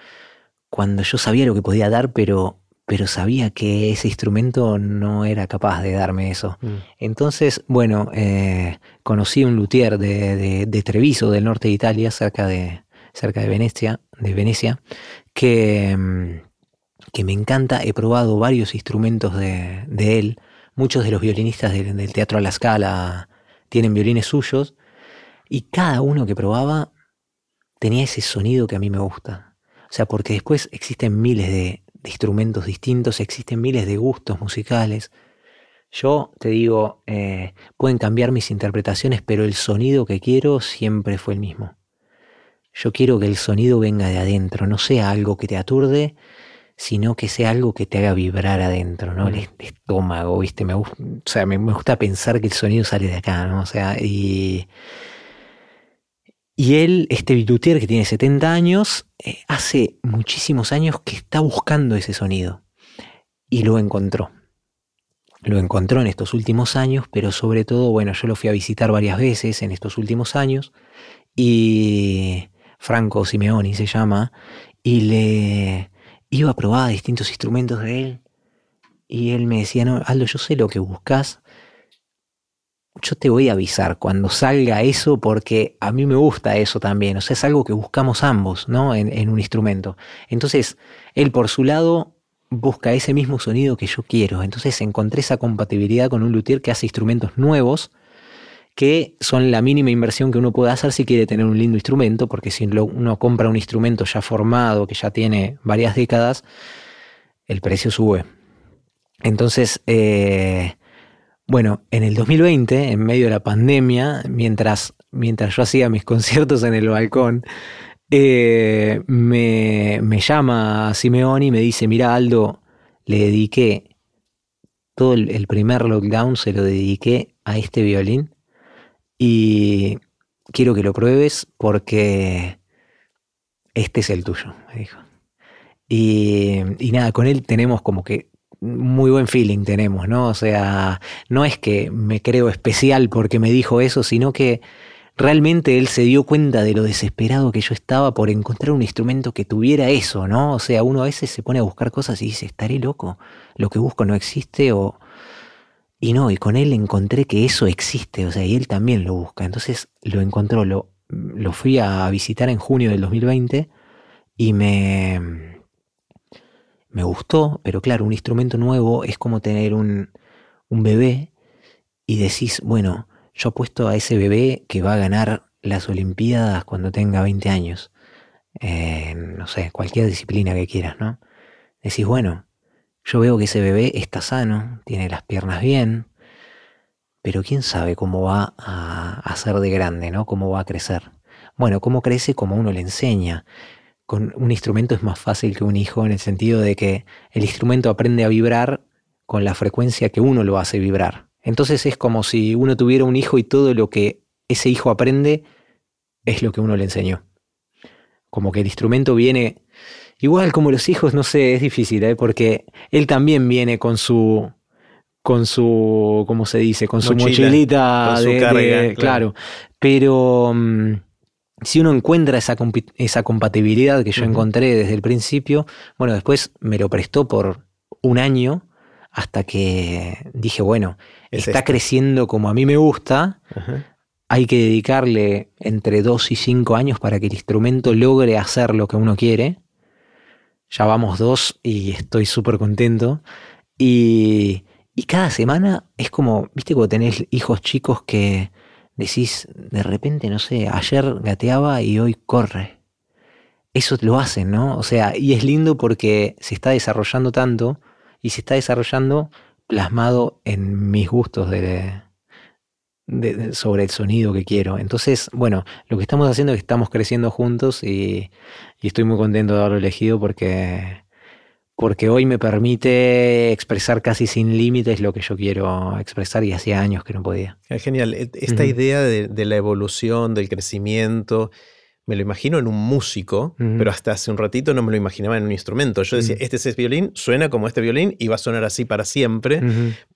Speaker 2: cuando yo sabía lo que podía dar, pero, pero sabía que ese instrumento no era capaz de darme eso. Mm. Entonces, bueno, eh, conocí un luthier de, de, Treviso, del norte de Italia, cerca de, cerca de Venecia, de Venecia que mm, que me encanta. He probado varios instrumentos de, él. Muchos de los violinistas del, Teatro a la Scala tienen violines suyos. Y cada uno que probaba tenía ese sonido que a mí me gusta. O sea, porque después existen miles de, instrumentos distintos, existen miles de gustos musicales. Yo te digo, eh, pueden cambiar mis interpretaciones, pero el sonido que quiero siempre fue el mismo. Yo quiero que el sonido venga de adentro, no sea algo que te aturde, sino que sea algo que te haga vibrar adentro, ¿no? El estómago, ¿viste? Me gusta, o sea, me, gusta pensar que el sonido sale de acá, ¿no? O sea, y, y él, este luthier que tiene 70 años, eh, hace muchísimos años que está buscando ese sonido y lo encontró. Lo encontró en estos últimos años, pero sobre todo, bueno, yo lo fui a visitar varias veces en estos últimos años y Franco Simeoni se llama, y le, iba a probar distintos instrumentos de él y él me decía, no, Aldo, yo sé lo que buscas, yo te voy a avisar cuando salga eso porque a mí me gusta eso también, o sea, es algo que buscamos ambos, ¿no? En, un instrumento. Entonces, él por su lado busca ese mismo sonido que yo quiero, entonces encontré esa compatibilidad con un luthier que hace instrumentos nuevos, que son la mínima inversión que uno puede hacer si quiere tener un lindo instrumento, porque si uno compra un instrumento ya formado, que ya tiene varias décadas, el precio sube. Entonces, eh, bueno, en el 2020, en medio de la pandemia, mientras, mientras yo hacía mis conciertos en el balcón, eh, me, me, llama Simeone y me dice, mira Aldo, le dediqué todo el primer lockdown, se lo dediqué a este violín y quiero que lo pruebes porque este es el tuyo, me dijo. Y, nada, con él tenemos como que muy buen feeling tenemos, ¿no? O sea, no es que me creo especial porque me dijo eso, sino que realmente él se dio cuenta de lo desesperado que yo estaba por encontrar un instrumento que tuviera eso, ¿no? O sea, uno a veces se pone a buscar cosas y dice, estaré loco, lo que busco no existe o, y no, y con él encontré que eso existe, o sea, y él también lo busca. Entonces lo encontró, lo, lo fui a visitar en junio del 2020 y me, me gustó, pero claro, un instrumento nuevo es como tener un, un bebé y decís, bueno, yo apuesto a ese bebé que va a ganar las Olimpiadas cuando tenga 20 años. no sé, cualquier disciplina que quieras, ¿no? Decís, bueno, yo veo que ese bebé está sano, tiene las piernas bien, pero quién sabe cómo va a, a ser de grande, ¿no? Cómo va a crecer. Bueno, cómo crece como uno le enseña. Con un instrumento es más fácil que un hijo en el sentido de que el instrumento aprende a vibrar con la frecuencia que uno lo hace vibrar. Entonces es como si uno tuviera un hijo y todo lo que ese hijo aprende es lo que uno le enseñó. Como que el instrumento viene, igual como los hijos, no sé, es difícil, ¿eh? porque él también viene con su, con su, ¿cómo se dice? Con su mochilita de, carga, claro. Pero mm, si uno encuentra esa, esa compatibilidad que yo encontré desde el principio, bueno, después me lo prestó por un año hasta que dije, bueno, está creciendo como a mí me gusta, hay que dedicarle entre dos y cinco años para que el instrumento logre hacer lo que uno quiere. Ya vamos dos y estoy súper contento. Y, y cada semana es como, viste, cuando tenés hijos chicos que decís, de repente, no sé, ayer gateaba y hoy corre. Eso lo hacen, ¿no? O sea, y es lindo porque se está desarrollando tanto y se está desarrollando plasmado en mis gustos de, sobre el sonido que quiero. Entonces, bueno, lo que estamos haciendo es que estamos creciendo juntos y, y estoy muy contento de haberlo elegido porque, porque hoy me permite expresar casi sin límites lo que yo quiero expresar y hacía años que no podía.
Speaker 1: Genial. E, esta idea de, de, la evolución, del crecimiento, me lo imagino en un músico, pero hasta hace un ratito no me lo imaginaba en un instrumento. Yo decía, este es el violín, suena como este violín y va a sonar así para siempre,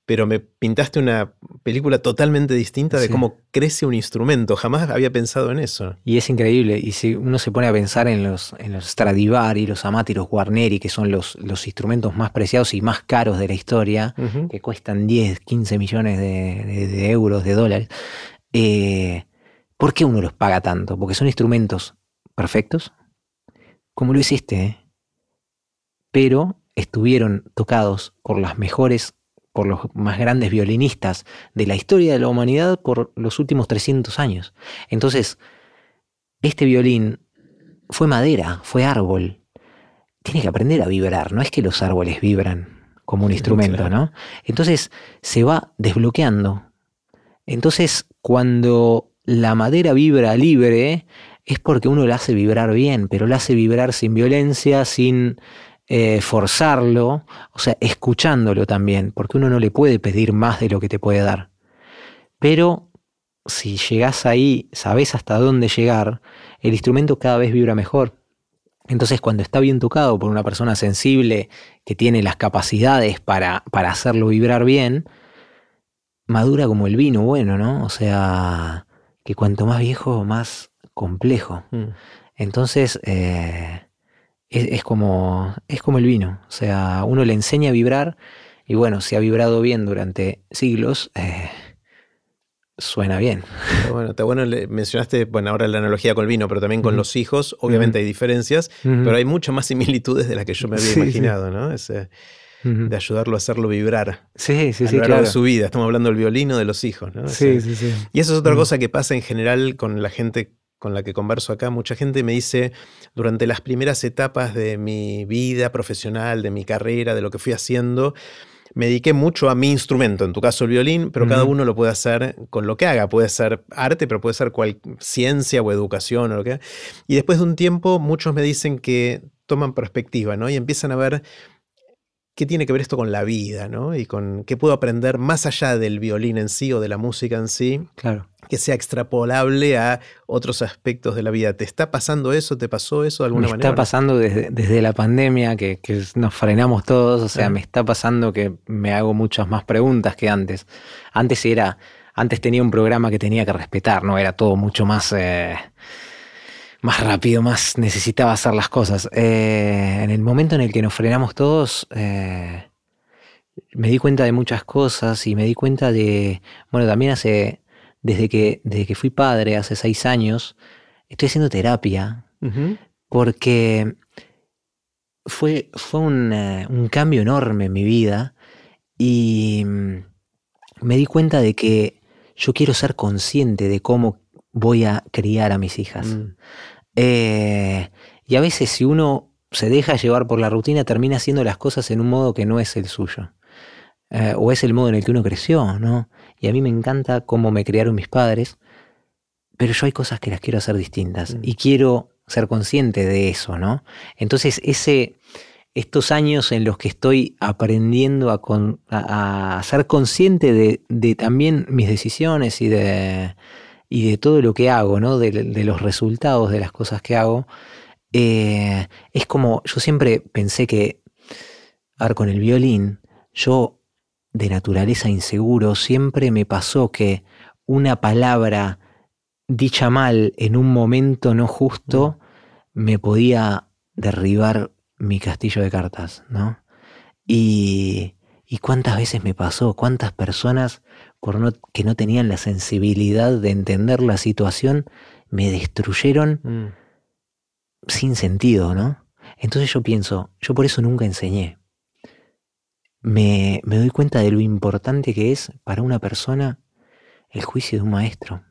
Speaker 1: pero me pintaste una película totalmente distinta de cómo crece un instrumento. Jamás había pensado en eso.
Speaker 2: Y es increíble. Y si uno se pone a pensar en los, en los Stradivari, los Amati, los Guarneri, que son los, los instrumentos más preciados y más caros de la historia, que cuestan 10, 15 millones de, euros, de dólares. Eh, ¿Por qué uno los paga tanto? Porque son instrumentos perfectos, como lo hiciste, ¿eh? pero estuvieron tocados por las mejores, por los más grandes violinistas de la historia de la humanidad por los últimos 300 años. Entonces, este violín fue madera, fue árbol. Tiene que aprender a vibrar, no es que los árboles vibran como un instrumento, ¿no? Entonces se va desbloqueando. Entonces, cuando la madera vibra libre es porque uno la hace vibrar bien, pero la hace vibrar sin violencia, sin eh, forzarlo, o sea, escuchándolo también, porque uno no le puede pedir más de lo que te puede dar. Pero si llegás ahí, sabes hasta dónde llegar, el instrumento cada vez vibra mejor. Entonces, cuando está bien tocado por una persona sensible que tiene las capacidades para, para hacerlo vibrar bien, madura como el vino bueno, ¿no? O sea, que cuanto más viejo, más complejo. Mm. Entonces, eh, es, como, es como el vino. O sea, uno le enseña a vibrar y bueno, si ha vibrado bien durante siglos, eh, suena bien.
Speaker 1: bueno, está bueno, mencionaste, bueno, ahora la analogía con el vino, pero también con los hijos, obviamente hay diferencias, pero hay muchas más similitudes de las que yo me había imaginado, ¿no? De ayudarlo a hacerlo vibrar.
Speaker 2: Sí, sí,
Speaker 1: a
Speaker 2: sí.
Speaker 1: De su vida. Estamos hablando del violino de los hijos, ¿no?
Speaker 2: Sí, sí, sí.
Speaker 1: Y eso es otra cosa que pasa en general con la gente con la que converso acá. Mucha gente me dice, durante las primeras etapas de mi vida profesional, de mi carrera, de lo que fui haciendo, me dediqué mucho a mi instrumento, en tu caso el violín, pero cada uno lo puede hacer con lo que haga. Puede ser arte, pero puede ser cual, ciencia o educación o lo que Y después de un tiempo, muchos me dicen que toman perspectiva, ¿no? Y empiezan a ver qué tiene que ver esto con la vida, ¿no? Y con qué puedo aprender más allá del violín en sí o de la música en sí.
Speaker 2: Claro.
Speaker 1: Que sea extrapolable a otros aspectos de la vida. ¿Te está pasando eso? ¿Te pasó eso de alguna
Speaker 2: me
Speaker 1: manera?
Speaker 2: Me está pasando desde, la pandemia, que, nos frenamos todos. O sea, me está pasando que me hago muchas más preguntas que antes. Antes era. Antes tenía un programa que tenía que respetar, ¿no? Era todo mucho más. Eh, más rápido, más necesitaba hacer las cosas. Eh, en el momento en el que nos frenamos todos, eh, me di cuenta de muchas cosas y me di cuenta de, bueno, también hace, desde que, desde que fui padre, hace seis años, estoy haciendo terapia, porque fue, fue un, eh, un, cambio enorme en mi vida y, me di cuenta de que yo quiero ser consciente de cómo voy a criar a mis hijas. Mm. Eh, y a veces si uno se deja llevar por la rutina, termina haciendo las cosas en un modo que no es el suyo. Eh, o es el modo en el que uno creció, ¿no? Y a mí me encanta cómo me criaron mis padres, pero yo hay cosas que las quiero hacer distintas mm. y quiero ser consciente de eso, ¿no? Entonces, ese, estos años en los que estoy aprendiendo a, ser consciente de, también mis decisiones y de, y de todo lo que hago, ¿no? De, los resultados de las cosas que hago, eh, es como, yo siempre pensé que, a ver, con el violín, yo de naturaleza inseguro, siempre me pasó que una palabra dicha mal en un momento no justo me podía derribar mi castillo de cartas, ¿no? Y, y cuántas veces me pasó, cuántas personas que no tenían la sensibilidad de entender la situación me destruyeron mm. sin sentido, ¿no? Entonces yo pienso, yo por eso nunca enseñé, me, doy cuenta de lo importante que es para una persona el juicio de un maestro.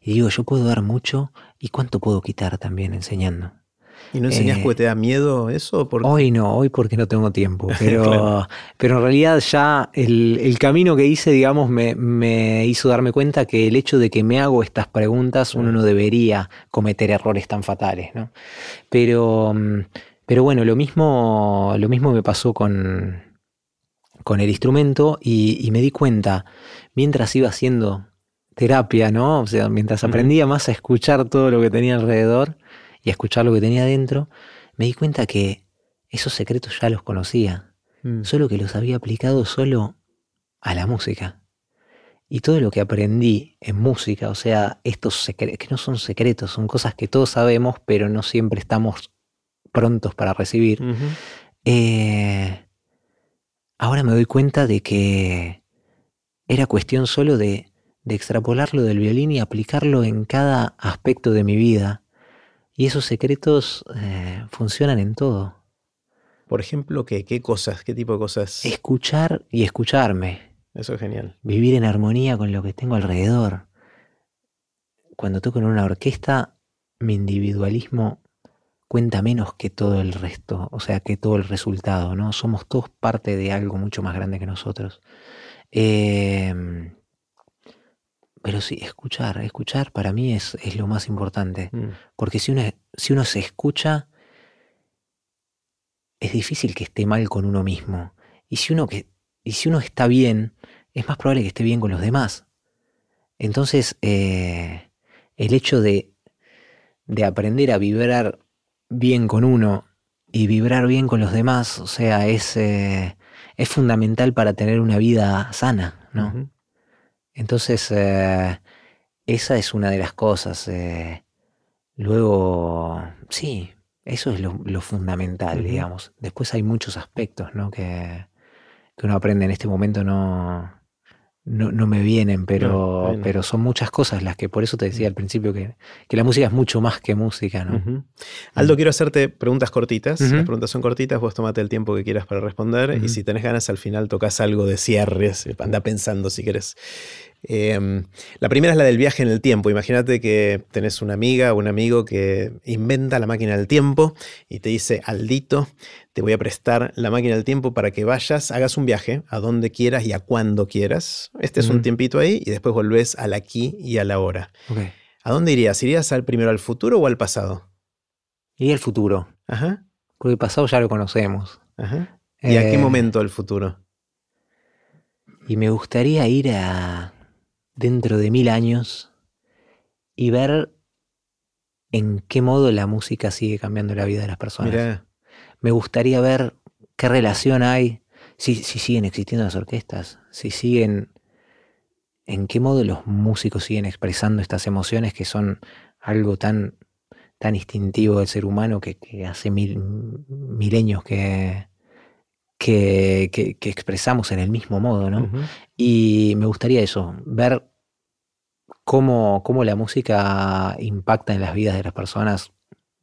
Speaker 2: Y digo, yo puedo dar mucho y cuánto puedo quitar también enseñando.
Speaker 1: ¿Y no enseñas eh, porque te da miedo eso?
Speaker 2: Hoy no, hoy porque no tengo tiempo. Pero, pero en realidad ya el, camino que hice, digamos, me, me, hizo darme cuenta que el hecho de que me hago estas preguntas, uno no debería cometer errores tan fatales. ¿no? Pero mm, pero bueno, lo mismo, lo mismo me pasó con, con el instrumento y, me di cuenta, mientras iba haciendo terapia, ¿no? O sea, mientras aprendía más a escuchar todo lo que tenía alrededor y a escuchar lo que tenía dentro, me di cuenta que esos secretos ya los conocía, mm. solo que los había aplicado solo a la música. Y todo lo que aprendí en música, o sea, estos secretos, que no son secretos, son cosas que todos sabemos, pero no siempre estamos prontos para recibir, eh, ahora me doy cuenta de que era cuestión solo de, extrapolarlo del violín y aplicarlo en cada aspecto de mi vida. Y esos secretos eh, funcionan en todo.
Speaker 1: Por ejemplo, ¿qué? ¿qué cosas? ¿Qué tipo de cosas?
Speaker 2: Escuchar y escucharme.
Speaker 1: Eso es genial.
Speaker 2: Vivir en armonía con lo que tengo alrededor. Cuando toco en una orquesta, mi individualismo cuenta menos que todo el resto, o sea, que todo el resultado, ¿no? Somos todos parte de algo mucho más grande que nosotros. Em, pero sí, escuchar, escuchar para mí es, es lo más importante, mm. porque si uno, si uno se escucha, es difícil que esté mal con uno mismo. Y si uno, que, y si uno está bien, es más probable que esté bien con los demás. Entonces, eh, el hecho de, de aprender a vibrar bien con uno y vibrar bien con los demás, o sea, es, eh, es fundamental para tener una vida sana, ¿no? Entonces, eh, esa es una de las cosas. Eh, luego, sí, eso es lo, fundamental, digamos. Después hay muchos aspectos, ¿no? Que, que uno aprende en este momento, no, no, me vienen, pero, pero son muchas cosas las que, por eso te decía al principio que, la música es mucho más que música, ¿no?
Speaker 1: Aldo, quiero hacerte preguntas cortitas. Las preguntas son cortitas, vos tomate el tiempo que quieras para responder y si tenés ganas al final tocas algo de cierre, anda pensando si querés. Em, la primera es la del viaje en el tiempo. Imagínate que tenés una amiga o un amigo que inventa la máquina del tiempo y te dice, Aldito, te voy a prestar la máquina del tiempo para que vayas, hagas un viaje a donde quieras y a cuando quieras. Este es un tiempito ahí y después volvés al aquí y a la hora. ¿A dónde irías? ¿Irías al, primero al futuro o al pasado?
Speaker 2: Y al futuro. Ajá. Porque el pasado ya lo conocemos. Ajá.
Speaker 1: ¿Y a qué eh, momento el futuro?
Speaker 2: Y me gustaría ir a dentro de mil años y ver en qué modo la música sigue cambiando la vida de las personas. Me gustaría ver qué relación hay, si, si, siguen existiendo las orquestas, si siguen, en qué modo los músicos siguen expresando estas emociones que son algo tan, tan instintivo del ser humano que, hace mil, milenios que, que, que, expresamos en el mismo modo, ¿no? Y me gustaría eso, ver cómo, cómo la música impacta en las vidas de las personas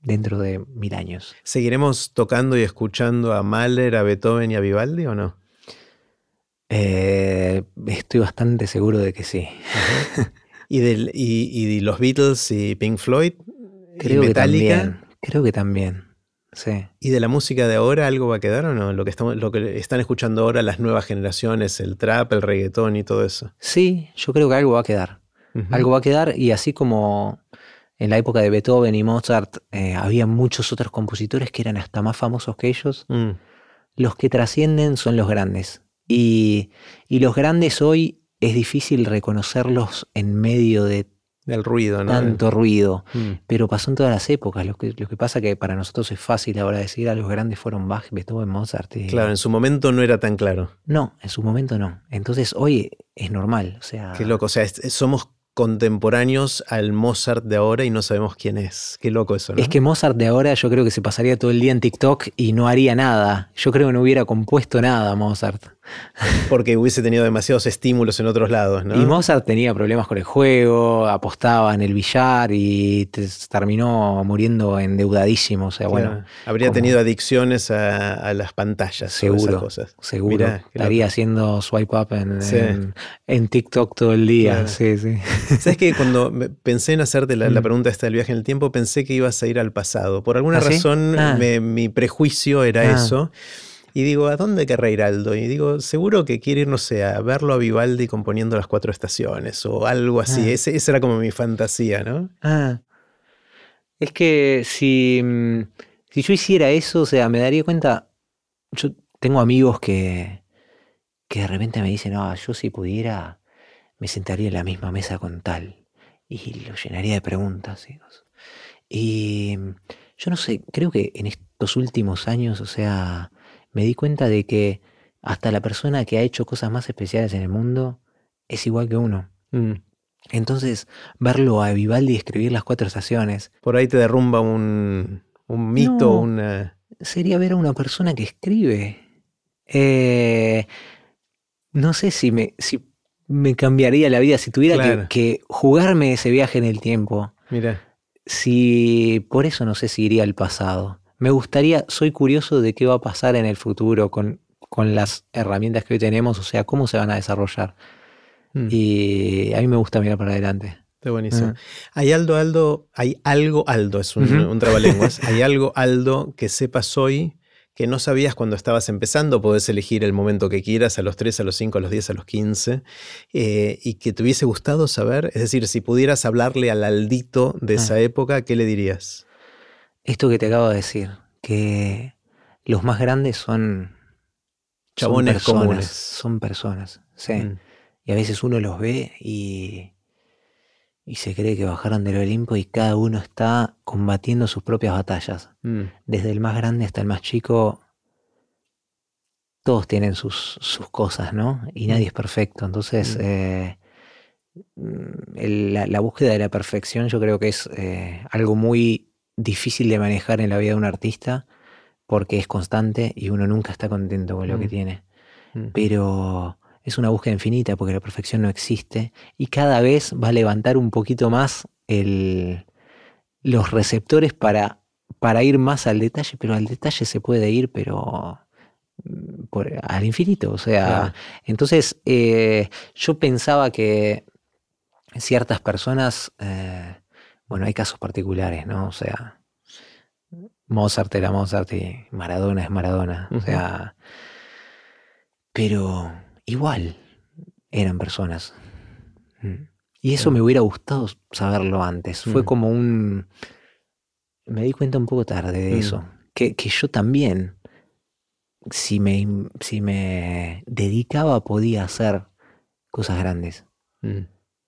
Speaker 2: dentro de mil años.
Speaker 1: ¿Seguiremos tocando y escuchando a Mahler, a Beethoven y a Vivaldi o no?
Speaker 2: Eh, estoy bastante seguro de que sí.
Speaker 1: ¿Y, del, y, los Beatles y Pink Floyd?
Speaker 2: Creo que también. Creo que también. Sí.
Speaker 1: ¿Y de la música de ahora algo va a quedar o no? Lo que, estamos, lo que están escuchando ahora las nuevas generaciones, el trap, el reggaetón y todo eso.
Speaker 2: Sí, yo creo que algo va a quedar. Algo va a quedar y así como en la época de Beethoven y Mozart eh, había muchos otros compositores que eran hasta más famosos que ellos, mm. los que trascienden son los grandes. Y, y los grandes hoy es difícil reconocerlos en medio de
Speaker 1: del ruido, ¿no?
Speaker 2: Tanto ruido. Mm. Pero pasó en todas las épocas. Lo que, lo que pasa que para nosotros es fácil ahora decir a los grandes fueron Bach, Beethoven, Mozart.
Speaker 1: Claro, en su momento no era tan claro.
Speaker 2: No, en su momento no. Entonces hoy es normal. O sea.
Speaker 1: Qué loco. O sea, somos contemporáneos al Mozart de ahora y no sabemos quién es. Qué loco eso.
Speaker 2: Es que Mozart de ahora yo creo que se pasaría todo el día en TikTok y no haría nada. Yo creo que no hubiera compuesto nada Mozart.
Speaker 1: Porque hubiese tenido demasiados estímulos en otros lados, ¿no?
Speaker 2: Y Mozart tenía problemas con el juego, apostaba en el billar y terminó muriendo endeudadísimo. O sea, bueno.
Speaker 1: Habría tenido adicciones a, las pantallas.
Speaker 2: Seguro.
Speaker 1: cosas.
Speaker 2: Seguro. Estaría haciendo swipe up en, TikTok todo el día. Sí, sí.
Speaker 1: ¿Sabes que Cuando pensé en hacerte la, mm. pregunta esta del viaje en el tiempo, pensé que ibas a ir al pasado. Por alguna ¿Ah, razón, ah. mi prejuicio era ah. eso. Y digo, ¿a dónde querrá ir Aldo? Y digo, seguro que quiere ir, no sé, a verlo a Vivaldi componiendo las cuatro estaciones o algo así. Ah. Ese, esa era como mi fantasía, ¿no?
Speaker 2: Ah. Es que si, mm, si yo hiciera eso, o sea, me daría cuenta. Yo tengo amigos que, que de repente me dicen, no, yo si pudiera, me sentaría en la misma mesa con tal. Y lo llenaría de preguntas. Y mm, yo no sé, creo que en estos últimos años, o sea, me di cuenta de que hasta la persona que ha hecho cosas más especiales en el mundo es igual que uno. Mm. Entonces, verlo a Vivaldi escribir las cuatro estaciones.
Speaker 1: Por ahí te derrumba un, mito, una.
Speaker 2: Sería ver a una persona que escribe. Eh, no sé si me, si me cambiaría la vida si tuviera que, que, jugarme ese viaje en el tiempo.
Speaker 1: Mira.
Speaker 2: Si por eso no sé si iría al pasado me gustaría, soy curioso de qué va a pasar en el futuro con, con las herramientas que hoy tenemos, o sea, cómo se van a desarrollar. Hmm. Y a mí me gusta mirar para adelante.
Speaker 1: Está buenísimo. Hay Aldo, Aldo, hay algo, Aldo, es un, trabalenguas, hay algo, Aldo, que sepas hoy que no sabías cuando estabas empezando, podés elegir el momento que quieras, a los 3, a los 5, a los 10, a los 15, eh, y que te hubiese gustado saber, es decir, si pudieras hablarle al Aldito de ah. esa época, ¿qué le dirías?
Speaker 2: Esto que te acabo de decir, que los más grandes son
Speaker 1: chabones
Speaker 2: son
Speaker 1: comunes.
Speaker 2: Son personas, sí. Mm. Y a veces uno los ve y, y se cree que bajaron del Olimpo y cada uno está combatiendo sus propias batallas. Mm. Desde el más grande hasta el más chico, todos tienen sus, sus cosas, ¿no? Y mm. nadie es perfecto. Entonces, eh, la, búsqueda de la perfección yo creo que es eh, algo muy difícil de manejar en la vida de un artista porque es constante y uno nunca está contento con lo que mm. tiene. Mm. Pero es una búsqueda infinita porque la perfección no existe y cada vez va a levantar un poquito más el, los receptores para, para ir más al detalle, pero al detalle se puede ir, pero mm, por, al infinito. O sea, entonces eh, yo pensaba que ciertas personas eh, bueno, hay casos particulares, ¿no? O sea, Mozart era Mozart y Maradona es Maradona. O sea, pero igual eran personas. Mm. Y eso me hubiera gustado saberlo antes. Fue mm. como un... Me di cuenta un poco tarde de mm. eso. Que, yo también, si me, si me dedicaba, podía hacer cosas grandes.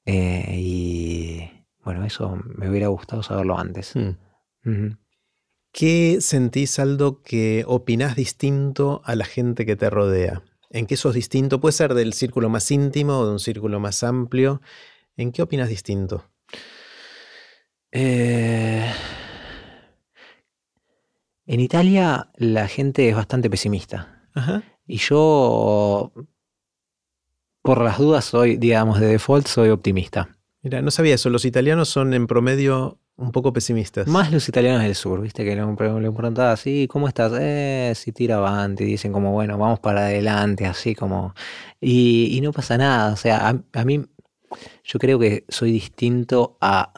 Speaker 2: Eh, y bueno, eso me hubiera gustado saberlo antes.
Speaker 1: Mm. ¿Qué sentís, Aldo, que opinás distinto a la gente que te rodea? ¿En qué sos distinto? Puede ser del círculo más íntimo o de un círculo más amplio. ¿En qué opinas distinto?
Speaker 2: Eh, en Italia la gente es bastante pesimista. Y yo, por las dudas, soy, digamos, de default, soy optimista.
Speaker 1: Mira, no sabía eso. Los italianos son en promedio un poco pesimistas.
Speaker 2: Más los italianos del sur, viste, que le, le preguntaba así, ¿cómo estás? Eh, si tira adelante, dicen como, bueno, vamos para adelante, así como... Y, no pasa nada, o sea, a, mí, yo creo que soy distinto a,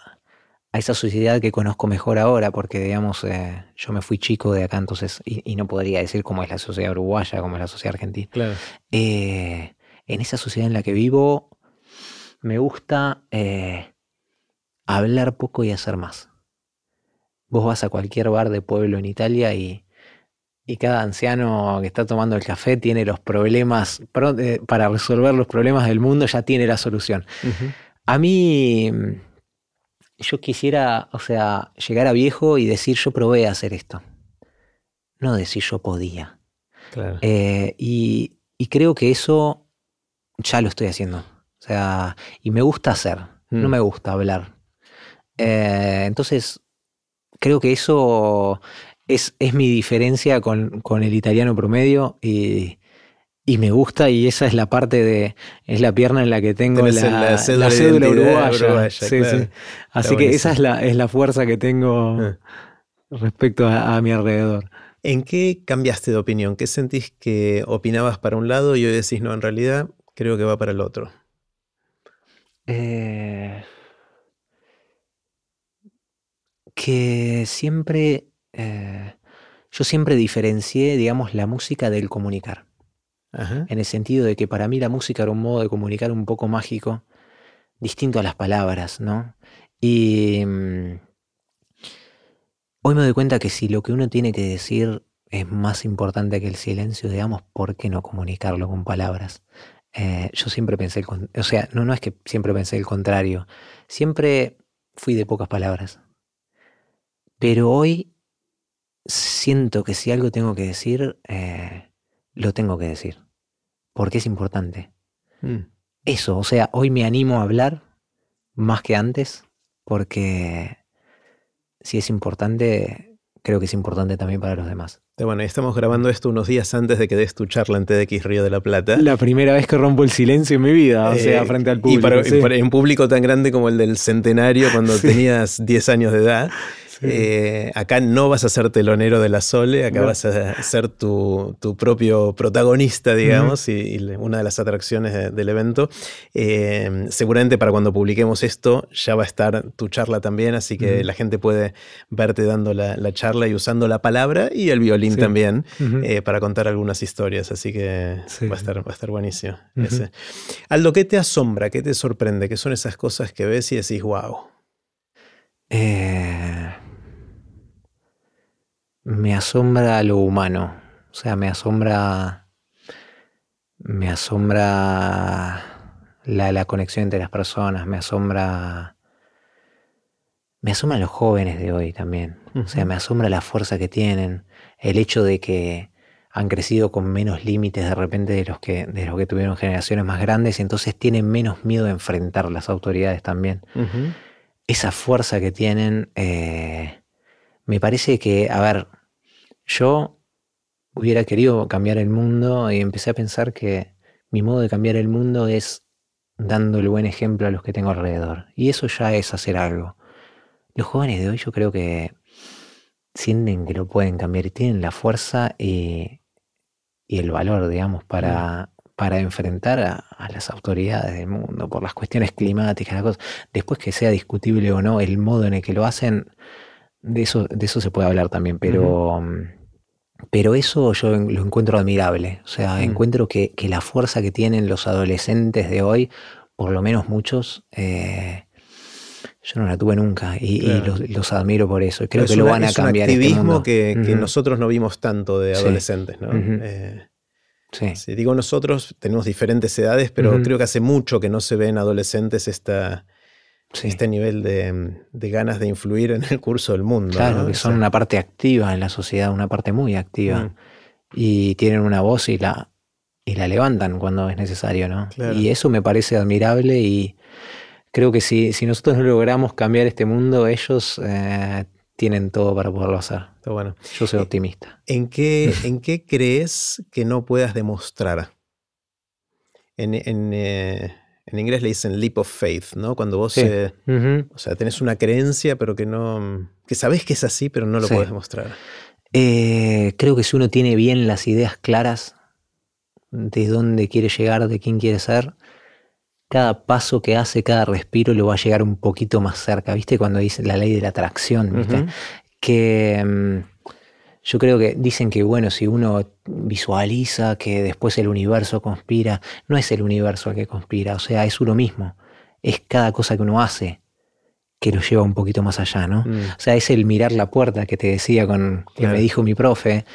Speaker 2: esa sociedad que conozco mejor ahora, porque, digamos, eh, yo me fui chico de acá, entonces, y, no podría decir cómo es la sociedad uruguaya, cómo es la sociedad argentina.
Speaker 1: Claro.
Speaker 2: Eh, en esa sociedad en la que vivo, me gusta hablar poco y hacer más. Vos vas a cualquier bar de pueblo en Italia y, cada anciano que está tomando el café tiene los problemas, eh, para resolver los problemas del mundo ya tiene la solución. A mí, yo quisiera, o sea, llegar a viejo y decir yo probé a hacer esto. No decir yo podía. Eh, y, y, creo que eso ya lo estoy haciendo. O sea, y me gusta hacer, no mm. me gusta hablar. Eh, entonces, creo que eso es, es mi diferencia con, el italiano promedio y, me gusta y esa es la parte de, es la pierna en la que tengo la, cédula, uruguaya. Así que esa es la, es la fuerza que tengo ah. respecto a, mi alrededor.
Speaker 1: ¿En qué cambiaste de opinión? ¿Qué sentís que opinabas para un lado y hoy decís, no, en realidad creo que va para el otro?
Speaker 2: Eh, que siempre, eh, yo siempre diferencié, digamos, la música del comunicar. En el sentido de que para mí la música era un modo de comunicar un poco mágico, distinto a las palabras, ¿no? Y mm, hoy me doy cuenta que si lo que uno tiene que decir es más importante que el silencio, digamos, ¿por qué no comunicarlo con palabras? Eh, yo siempre pensé, o sea, no, no es que siempre pensé el contrario, siempre fui de pocas palabras. Pero hoy siento que si algo tengo que decir, eh, lo tengo que decir. Porque es importante. Mm. Eso, o sea, hoy me animo a hablar más que antes, porque si es importante, creo que es importante también para los demás.
Speaker 1: Bueno, estamos grabando esto unos días antes de que des tu charla en TDX Río de la Plata.
Speaker 2: La primera vez que rompo el silencio en mi vida, o sea, eh, frente al público.
Speaker 1: Y para, un público tan grande como el del centenario cuando tenías 10 años de edad. Eh, acá no vas a ser telonero de la Sole, acá vas a ser tu, propio protagonista, digamos, y, una de las atracciones del evento. Eh, seguramente para cuando publiquemos esto ya va a estar tu charla también, así que la gente puede verte dando la, charla y usando la palabra y el violín también eh, para contar algunas historias, así que va, a estar, va a estar buenísimo. Aldo, ¿qué te asombra? ¿Qué te sorprende? ¿Qué son esas cosas que ves y decís, wow?
Speaker 2: Eh, me asombra lo humano. O sea, me asombra. Me asombra la, conexión entre las personas, me asombra. Me asombra los jóvenes de hoy también. O sea, me asombra la fuerza que tienen, el hecho de que han crecido con menos límites de repente de los que, de los que tuvieron generaciones más grandes y entonces tienen menos miedo de enfrentar las autoridades también. Esa fuerza que tienen. Eh, me parece que, a ver, yo hubiera querido cambiar el mundo y empecé a pensar que mi modo de cambiar el mundo es dando el buen ejemplo a los que tengo alrededor. Y eso ya es hacer algo. Los jóvenes de hoy yo creo que sienten que lo pueden cambiar y tienen la fuerza y, el valor, digamos, para, mm. para enfrentar a, las autoridades del mundo por las cuestiones climáticas, la cosa. después que sea discutible o no el modo en el que lo hacen, de eso, de eso se puede hablar también, pero, mm, pero eso yo lo encuentro admirable. O sea, mm. encuentro que, la fuerza que tienen los adolescentes de hoy, por lo menos muchos, eh, yo no la tuve nunca y, los, admiro por eso. Creo que lo van a cambiar.
Speaker 1: Es un este activismo que, nosotros no vimos tanto de adolescentes, ¿no? Eh, sí. Si digo nosotros, tenemos diferentes edades, pero creo que hace mucho que no se ve en adolescentes esta, este nivel de, ganas de influir en el curso del mundo.
Speaker 2: Claro, que son una parte activa en la sociedad, una parte muy activa. Mm. Y tienen una voz y la, y la levantan cuando es necesario, ¿no? Y eso me parece admirable y creo que si, si nosotros no logramos cambiar este mundo, ellos eh, tienen todo para poderlo hacer.
Speaker 1: bueno.
Speaker 2: Yo soy eh, optimista.
Speaker 1: ¿En qué, ¿En qué crees que no puedas demostrar? En, en, eh, en inglés le dicen leap of faith, ¿no? Cuando vos, eh, o sea, tenés una creencia, pero que no, que sabés que es así, pero no lo podés demostrar.
Speaker 2: Eh, creo que si uno tiene bien las ideas claras de dónde quiere llegar, de quién quiere ser, cada paso que hace, cada respiro lo va a llegar un poquito más cerca, ¿viste? Cuando dice la ley de la atracción, ¿viste? Que mm, yo creo que dicen que, bueno, si uno visualiza que después el universo conspira, no es el universo el que conspira, o sea, es uno mismo, es cada cosa que uno hace que lo lleva un poquito más allá, ¿no? Mm. O sea, es el mirar la puerta que te decía con que me dijo mi profe,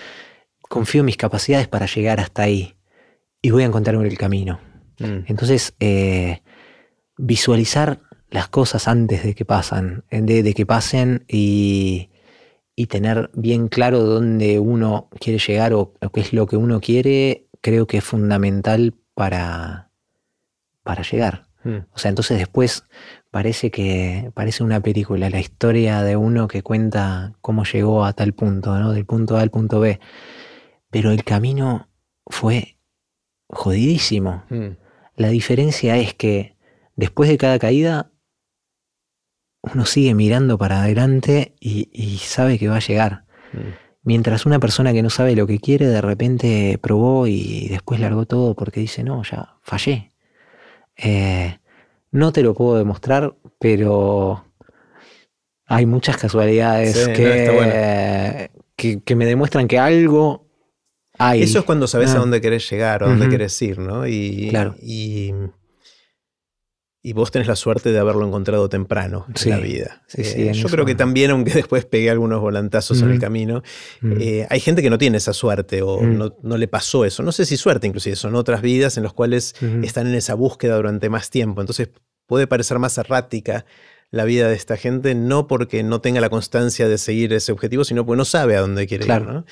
Speaker 2: confío en mis capacidades para llegar hasta ahí y voy a encontrarme el camino. Mm. Entonces, eh, visualizar las cosas antes de que pasan, de, que pasen y, tener bien claro dónde uno quiere llegar o, qué es lo que uno quiere, creo que es fundamental para, para llegar. Mm. O sea, entonces después parece que parece una película, la historia de uno que cuenta cómo llegó a tal punto, ¿no? Del punto A al punto B. Pero el camino fue jodidísimo. Mm. La diferencia es que después de cada caída, uno sigue mirando para adelante y, sabe que va a llegar. Mm. Mientras una persona que no sabe lo que quiere, de repente probó y después largó todo porque dice, no, ya fallé. Eh, no te lo puedo demostrar, pero hay muchas casualidades que, que, me demuestran que algo
Speaker 1: eso es cuando sabes a ah. dónde querés llegar o a dónde querés ir, ¿no? Y,
Speaker 2: claro.
Speaker 1: y, vos tenés la suerte de haberlo encontrado temprano en la vida. Eh, yo creo que también, aunque después pegué algunos volantazos en el camino, eh, hay gente que no tiene esa suerte o no, le pasó eso. No sé si suerte, inclusive, son otras vidas en las cuales están en esa búsqueda durante más tiempo. Entonces puede parecer más errática la vida de esta gente, no porque no tenga la constancia de seguir ese objetivo, sino porque no sabe a dónde quiere ir. ¿no?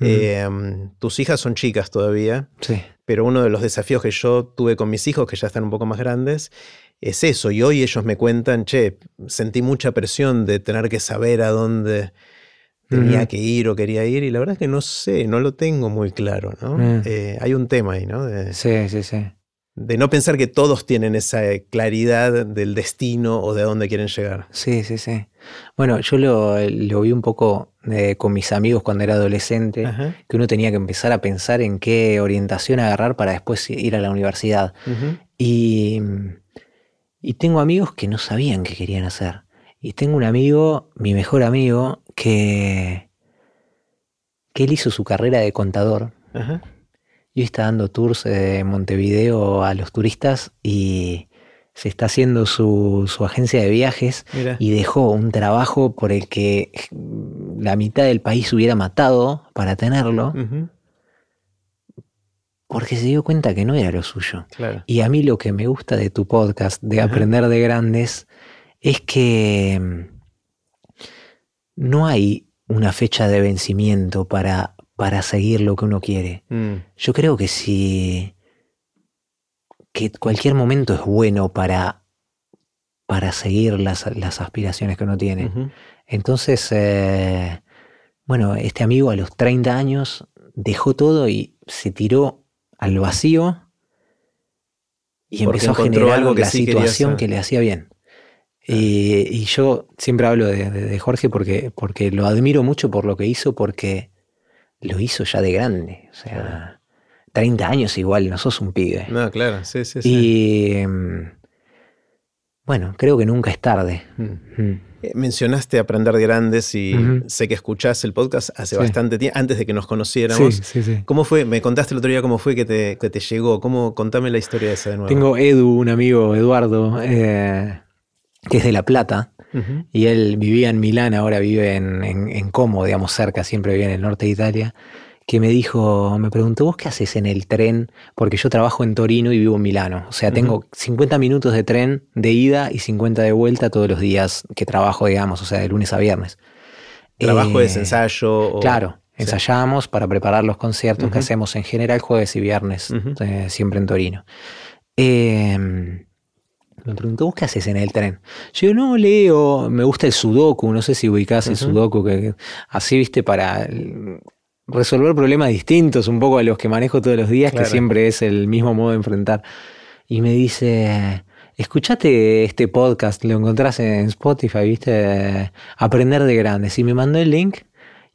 Speaker 1: Em, tus hijas son chicas todavía,
Speaker 2: sí.
Speaker 1: pero uno de los desafíos que yo tuve con mis hijos, que ya están un poco más grandes, es eso. Y hoy ellos me cuentan, che, sentí mucha presión de tener que saber a dónde tenía que ir o quería ir, y la verdad es que no sé, no lo tengo muy claro, ¿no? Mm. Eh, hay un tema ahí, ¿no?
Speaker 2: sí, sí, sí
Speaker 1: de no pensar que todos tienen esa claridad del destino o de dónde quieren llegar.
Speaker 2: Sí, sí, sí. Bueno, yo lo, vi un poco eh, con mis amigos cuando era adolescente, que uno tenía que empezar a pensar en qué orientación agarrar para después ir a la universidad. y, y tengo amigos que no sabían qué querían hacer. Y tengo un amigo, mi mejor amigo, que, que él hizo su carrera de contador. Ajá y está dando tours de Montevideo a los turistas y se está haciendo su, agencia de viajes y dejó un trabajo por el que la mitad del país hubiera matado para tenerlo. Porque se dio cuenta que no era lo suyo. Y a mí lo que me gusta de tu podcast, de Aprender de Grandes, es que mm, no hay una fecha de vencimiento para para seguir lo que uno quiere. Mm. Yo creo que si que cualquier momento es bueno para, para seguir las, aspiraciones que uno tiene. Entonces, eh, bueno, este amigo a los 30 años dejó todo y se tiró al vacío y empezó a generar algo que la situación que le hacía bien. Y, yo siempre hablo de, Jorge porque, porque lo admiro mucho por lo que hizo, porque lo hizo ya de grande. O sea, 30 años igual, no sos un pibe.
Speaker 1: No, claro, sí, sí,
Speaker 2: sí. Y em, bueno, creo que nunca es tarde. Mm.
Speaker 1: Mm. Eh, mencionaste aprender de grandes y sé que escuchás el podcast hace bastante tiempo, antes de que nos conociéramos. Sí, sí, sí. ¿Cómo fue? Me contaste el otro día cómo fue que te, que te llegó. ¿Cómo, contame la historia de esa de nuevo.
Speaker 2: Tengo Edu, un amigo, Eduardo, eh, que es de La Plata. Y él vivía en Milán, ahora vive en, Como, digamos, cerca, siempre vive en el norte de Italia, que me dijo, me preguntó, ¿vos qué haces en el tren? Porque yo trabajo en Torino y vivo en Milano. O sea, tengo 50 minutos de tren de ida y 50 de vuelta todos los días que trabajo, digamos, o sea, de lunes a viernes.
Speaker 1: ¿Trabajo de eh, ensayo?
Speaker 2: Claro, ensayamos para preparar los conciertos que hacemos en general jueves y viernes, eh, siempre en Torino. Eh, me preguntó, ¿vos qué haces en el tren? Yo no leo, me gusta el sudoku, no sé si ubicás el sudoku, que así, viste, para resolver problemas distintos un poco a los que manejo todos los días, que siempre es el mismo modo de enfrentar. y me dice, escuchate este podcast, lo encontrás en Spotify, viste, Aprender de Grandes. Y me mandó el link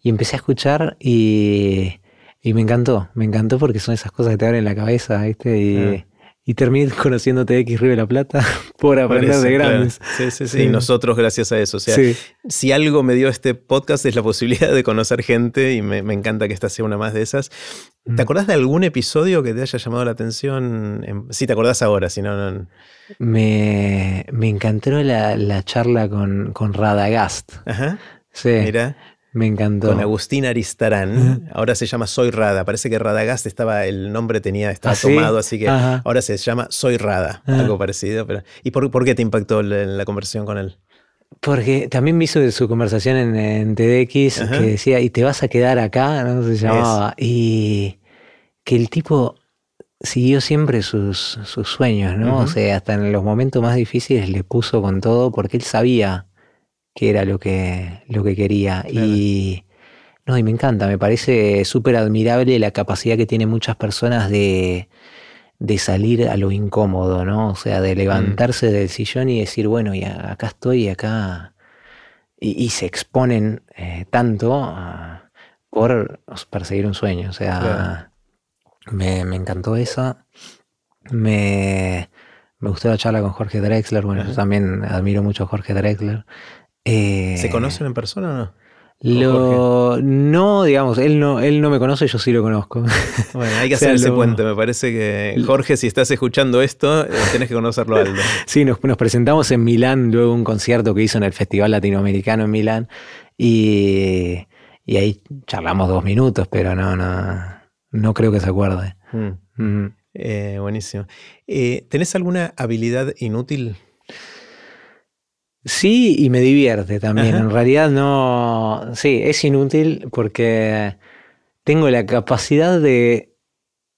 Speaker 2: y empecé a escuchar y, me encantó, me encantó porque son esas cosas que te abren la cabeza, viste, y... Y terminé conociéndote X Río de la Plata por aprender de grandes.
Speaker 1: Sí, sí, sí, Y nosotros gracias a eso. O sea, si algo me dio este podcast es la posibilidad de conocer gente y me, encanta que esta sea una más de esas. ¿Te mm. acordás de algún episodio que te haya llamado la atención? Si te acordás ahora, si no... no...
Speaker 2: Me, me encantó la, charla con, con Radagast.
Speaker 1: Ajá. Sí. Mira.
Speaker 2: Me encantó.
Speaker 1: Con Agustín Aristarán. Ahora se llama Soy Rada. Parece que Radagast estaba, el nombre tenía, estaba ¿Ah, tomado, así que ahora se llama Soy Rada. Ah. Algo parecido. Pero, ¿Y por, qué te impactó la, conversación con él?
Speaker 2: Porque también me hizo su conversación en, TDX que decía, y te vas a quedar acá, ¿no? Se llamaba. Y que el tipo siguió siempre sus, sueños, ¿no? O sea, hasta en los momentos más difíciles le puso con todo porque él sabía que era lo que, lo que quería. Y, no, y me encanta, me parece súper admirable la capacidad que tienen muchas personas de, de, salir a lo incómodo, ¿no? O sea, de mm. levantarse del sillón y decir, bueno, y acá estoy, acá. Y, se exponen eh, tanto por perseguir un sueño. O sea, me, encantó eso. Me, me gustó la charla con Jorge Drexler. Bueno, yo también admiro mucho a Jorge Drexler.
Speaker 1: Eh, ¿Se conocen en persona o no?
Speaker 2: Lo, no, digamos, él no, él no me conoce, yo sí lo conozco.
Speaker 1: Bueno, hay que hacer ese puente. Me parece que, Jorge, si estás escuchando esto, eh, tenés que conocerlo Aldo.
Speaker 2: sí, nos, presentamos en Milán, luego un concierto que hizo en el Festival Latinoamericano en Milán, y, ahí charlamos dos minutos, pero no, no, no creo que se acuerde.
Speaker 1: Mm. Eh, buenísimo. ¿Tenés alguna habilidad inútil
Speaker 2: Sí, y me divierte también. En realidad no. Sí, es inútil porque tengo la capacidad de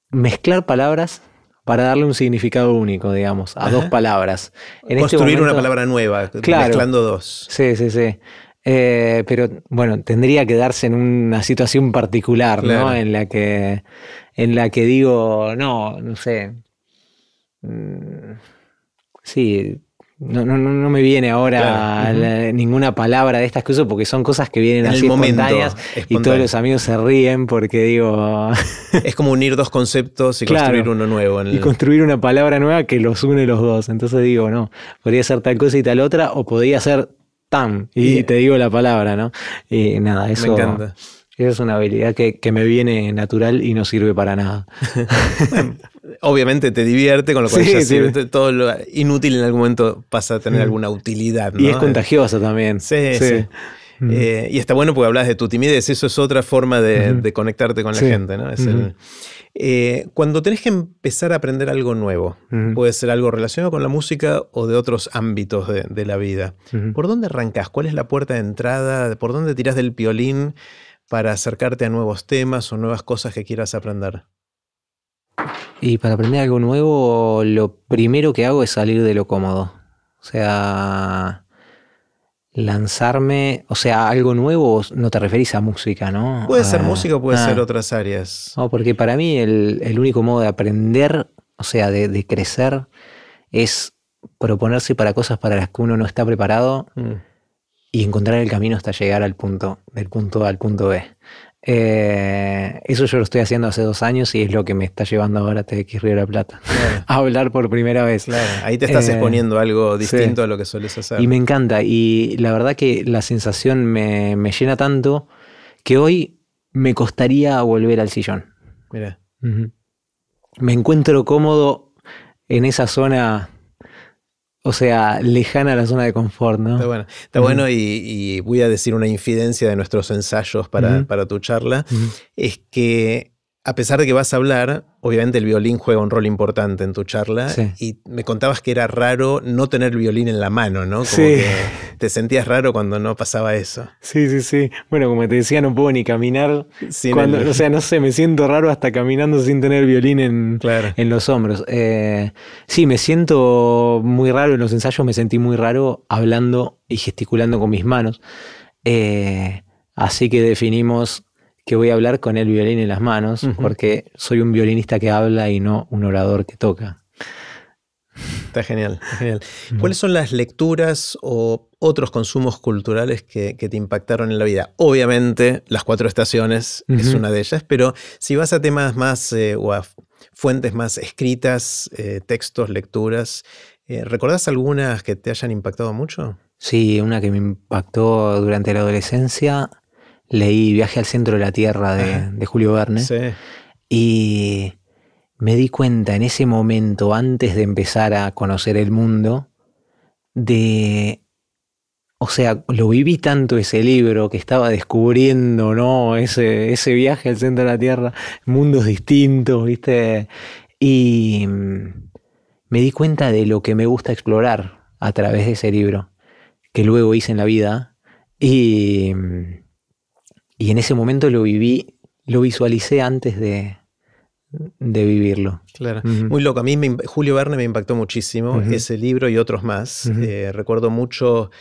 Speaker 2: mezclar palabras para darle un significado único, digamos, a dos palabras.
Speaker 1: En este Construir una palabra nueva, mezclando dos.
Speaker 2: Sí, sí, sí. Eh, pero bueno, tendría que darse en una situación particular, ¿no? En la que. En la que digo, no, no sé. Mm, sí, no, no, no me viene ahora ninguna palabra de estas cosas porque son cosas que vienen así espontáneas y todos los amigos se ríen porque digo...
Speaker 1: es como unir dos conceptos y construir uno nuevo.
Speaker 2: Y construir una palabra nueva que los une los dos. Entonces digo, no, podría ser tal cosa y tal otra o podría ser tan y, te digo la palabra, ¿no? Y nada, eso... Me encanta. Esa es una habilidad que, me viene natural y no sirve para nada.
Speaker 1: obviamente te divierte, con lo cual todo lo inútil en algún momento pasa a tener alguna utilidad.
Speaker 2: Y es contagiosa también.
Speaker 1: Sí, sí. Eh, y está bueno porque hablas de tu timidez, eso es otra forma de, conectarte con la gente. ¿no? Eh, cuando tenés que empezar a aprender algo nuevo, puede ser algo relacionado con la música o de otros ámbitos de, la vida, ¿por dónde arrancas? ¿Cuál es la puerta de entrada? ¿Por dónde tirás del piolín? para acercarte a nuevos temas o nuevas cosas que quieras aprender?
Speaker 2: Y para aprender algo nuevo, lo primero que hago es salir de lo cómodo. O sea, lanzarme, o sea, algo nuevo, no te referís a música, ¿no?
Speaker 1: Puede ser música o puede ser otras áreas.
Speaker 2: No, porque para mí el, único modo de aprender, o sea, de, crecer, es proponerse para cosas para las que uno no está preparado. Mm y encontrar el camino hasta llegar al punto, del punto A al punto B. Eh, eso yo lo estoy haciendo hace dos años y es lo que me está llevando ahora a TX Río de la Plata. a hablar por primera vez.
Speaker 1: Ahí te estás eh, exponiendo algo distinto a lo que sueles hacer.
Speaker 2: Y me encanta. Y la verdad que la sensación me, llena tanto que hoy me costaría volver al sillón.
Speaker 1: Mira.
Speaker 2: Me encuentro cómodo en esa zona o sea, lejana a la zona de confort, ¿no?
Speaker 1: Está bueno, Está bueno y, voy a decir una infidencia de nuestros ensayos para, para tu charla, es que a pesar de que vas a hablar, obviamente el violín juega un rol importante en tu charla y me contabas que era raro no tener el violín en la mano, ¿no? Como sí. que te sentías raro cuando no pasaba eso.
Speaker 2: Sí, sí, sí. Bueno, como te decía, no puedo ni caminar. Cuando, O sea, no sé, me siento raro hasta caminando sin tener violín en, en los hombros. Eh, sí, me siento muy raro en los ensayos, me sentí muy raro hablando y gesticulando con mis manos. Eh, así que definimos que voy a hablar con el violín en las manos, porque soy un violinista que habla y no un orador que toca.
Speaker 1: Está genial, genial. ¿Cuáles son las lecturas o otros consumos culturales que, te impactaron en la vida? Obviamente, las cuatro estaciones es una de ellas, pero si vas a temas más eh, o a fuentes más escritas, eh, textos, lecturas, eh, ¿recordás algunas que te hayan impactado mucho?
Speaker 2: Sí, una que me impactó durante la adolescencia. Leí Viaje al centro de la Tierra de, de Julio Verne. Sí. Y me di cuenta en ese momento, antes de empezar a conocer el mundo, de... O sea, lo viví tanto ese libro que estaba descubriendo, ¿no? Ese, ese viaje al centro de la Tierra, mundos distintos, ¿viste? Y mm, me di cuenta de lo que me gusta explorar a través de ese libro, que luego hice en la vida. Y, mm, y en ese momento lo viví, lo visualicé antes de, de vivirlo.
Speaker 1: Claro, muy loco. A mí Julio Verne me impactó muchísimo, ese libro y otros más. Eh, recuerdo mucho,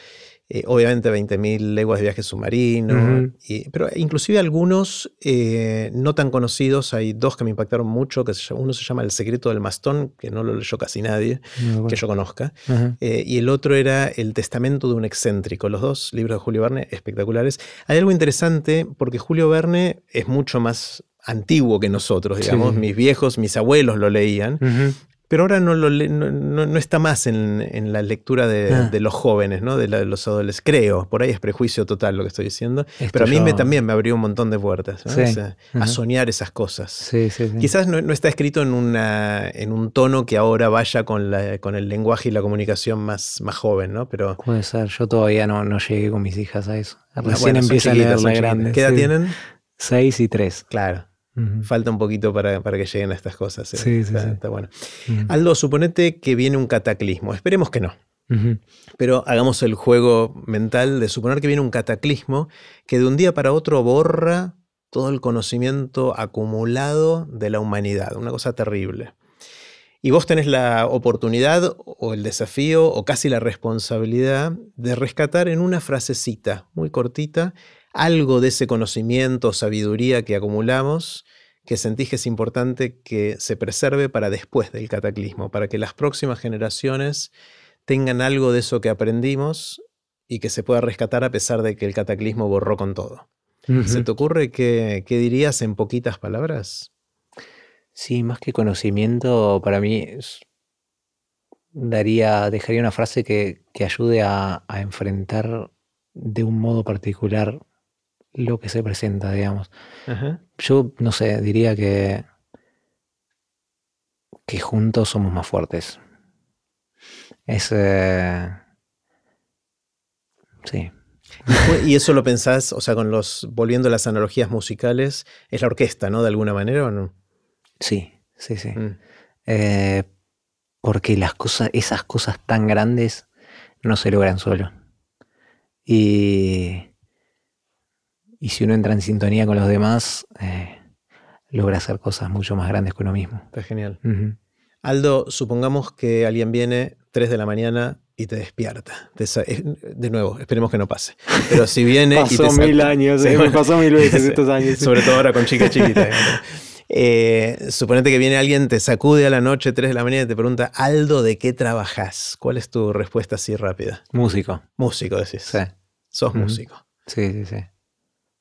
Speaker 1: eh, obviamente, 20.000 leguas de viaje submarino, pero inclusive algunos eh, no tan conocidos. Hay dos que me impactaron mucho, que uno se llama El secreto del mastón, que no lo leyó casi nadie, ah, que yo conozca, y el otro era El testamento de un excéntrico. Los dos libros de Julio Verne espectaculares. Hay algo interesante porque Julio Verne es mucho más antiguo que nosotros, digamos. Mis viejos, mis abuelos lo leían. Pero ahora no, lo no, está más en, la lectura ah. de, los jóvenes, ¿no? de, los adolescentes. Creo, por ahí es prejuicio total lo que estoy diciendo. pero a mí me, también me abrió un montón de puertas a soñar esas cosas. Quizás no, está escrito en, una, en un tono que ahora vaya con, la, con el lenguaje y la comunicación más, más joven, ¿no? Pero,
Speaker 2: Puede ser, yo todavía no, no llegué con mis hijas a eso. Ah, Recién empiezan a leer grande.
Speaker 1: ¿Qué edad tienen?
Speaker 2: Seis y tres.
Speaker 1: Claro. Falta un poquito para, que lleguen a estas cosas. ¿eh? Sí, sí, está, bueno. Aldo, suponete que viene un cataclismo. Esperemos que no. Pero hagamos el juego mental de suponer que viene un cataclismo que de un día para otro borra todo el conocimiento acumulado de la humanidad. Una cosa terrible. Y vos tenés la oportunidad o el desafío o casi la responsabilidad de rescatar en una frasecita muy cortita algo de ese conocimiento o sabiduría que acumulamos que sentís que es importante que se preserve para después del cataclismo, para que las próximas generaciones tengan algo de eso que aprendimos y que se pueda rescatar a pesar de que el cataclismo borró con todo. ¿Se te ocurre qué, dirías en poquitas palabras?
Speaker 2: Sí, más que conocimiento, para mí daría, dejaría una frase que, ayude a, a, enfrentar de un modo particular lo que se presenta, digamos. Yo, no sé, diría que, que juntos somos más fuertes. Es... Eh, sí.
Speaker 1: Y eso lo pensás, o sea, con los, volviendo a las analogías musicales, es la orquesta, ¿no? De alguna manera o no?
Speaker 2: Sí, sí, sí. Mm. Eh, porque las cosas, esas cosas tan grandes no se logran solo. Y y si uno entra en sintonía con los demás, eh, logra hacer cosas mucho más grandes que uno mismo.
Speaker 1: Está genial. Aldo, supongamos que alguien viene 3 de la mañana y te despierta. De nuevo, esperemos que no pase. Pero si viene.
Speaker 2: pasó
Speaker 1: y
Speaker 2: te mil años, eh, me pasó mil veces estos años.
Speaker 1: Sobre todo ahora con chicas chiquitas. Eh, suponete que viene alguien, te sacude a la noche, 3 de la mañana, y te pregunta, Aldo, ¿de qué trabajas? ¿Cuál es tu respuesta así rápida?
Speaker 2: Músico.
Speaker 1: Músico, decís. Sí. Sos músico.
Speaker 2: Sí, sí, sí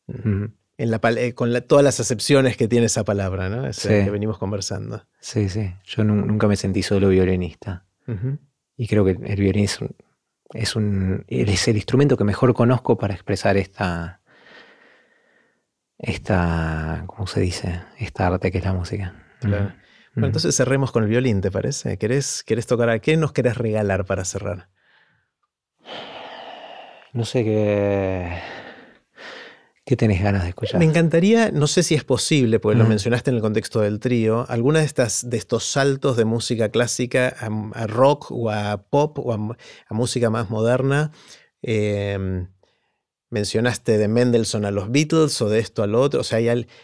Speaker 1: en la, eh, con todas las acepciones que tiene esa palabra, ¿no? que venimos conversando.
Speaker 2: Sí, sí. Yo nunca me sentí solo violinista. Y creo que el violín es un, es el instrumento que mejor conozco para expresar esta, esta, ¿cómo se dice? Esta arte que es la música.
Speaker 1: Bueno, entonces cerremos con el violín, ¿te parece? ¿Querés, ¿Querés tocar a qué nos querés regalar para cerrar?
Speaker 2: No sé qué ¿Qué tenés ganas de escuchar?
Speaker 1: Me encantaría, no sé si es posible, porque lo mencionaste en el contexto del trío, alguna de, estas, de estos saltos de música clásica a, rock o a pop o a, música más moderna. Em, mencionaste de Mendelssohn a los Beatles o de esto al otro. O sea,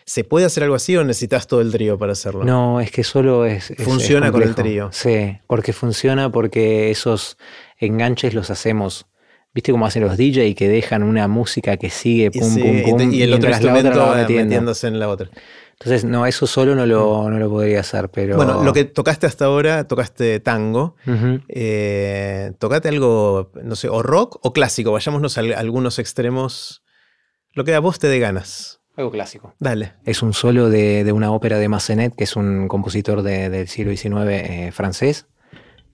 Speaker 1: ¿se puede hacer algo así o necesitas todo el trío para hacerlo?
Speaker 2: No, es que solo es.
Speaker 1: funciona con el trío.
Speaker 2: Sí, porque funciona porque esos enganches los hacemos ¿Viste cómo hacen los DJ que dejan una música que sigue pum, pum, pum?
Speaker 1: Y, el otro instrumento metiéndose en la otra.
Speaker 2: Entonces, no, eso solo no lo, mm. no lo podría hacer, pero...
Speaker 1: Bueno, lo que tocaste hasta ahora, tocaste tango. Eh, tocate algo, no sé, o rock o clásico. Vayámonos a algunos extremos. Lo que a vos te dé ganas.
Speaker 2: Algo clásico.
Speaker 1: Dale.
Speaker 2: Es un solo de, una ópera de Massenet, que es un compositor del siglo XIX eh, francés,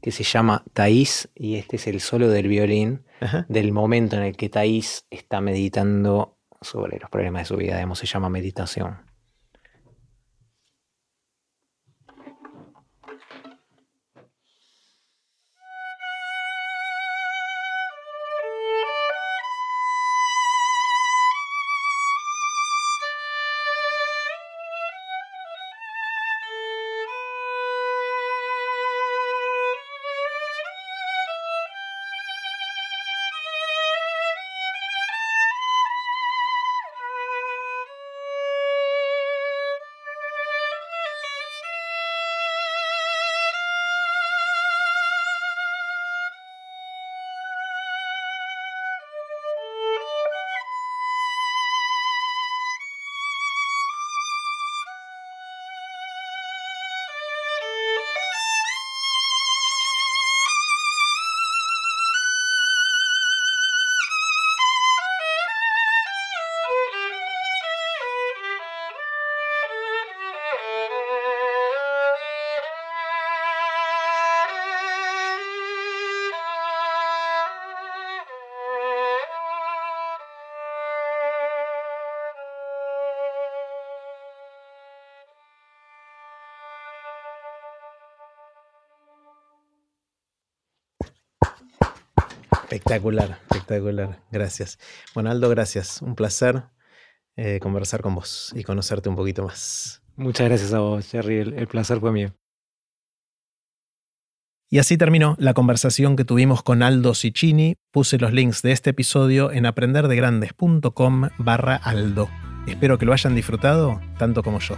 Speaker 2: que se llama Thaís, y este es el solo del violín del momento en el que Thaís está meditando sobre los problemas de su vida, digamos, se llama meditación.
Speaker 1: Espectacular, espectacular. Gracias. Bueno, Aldo, gracias. Un placer eh, conversar con vos y conocerte un poquito más.
Speaker 2: Muchas gracias a vos, Jerry. El, placer fue mío.
Speaker 1: Y así terminó la conversación que tuvimos con Aldo Ciccini. Puse los links de este episodio en aprenderdegrandes.com barra Aldo. Espero que lo hayan disfrutado tanto como yo.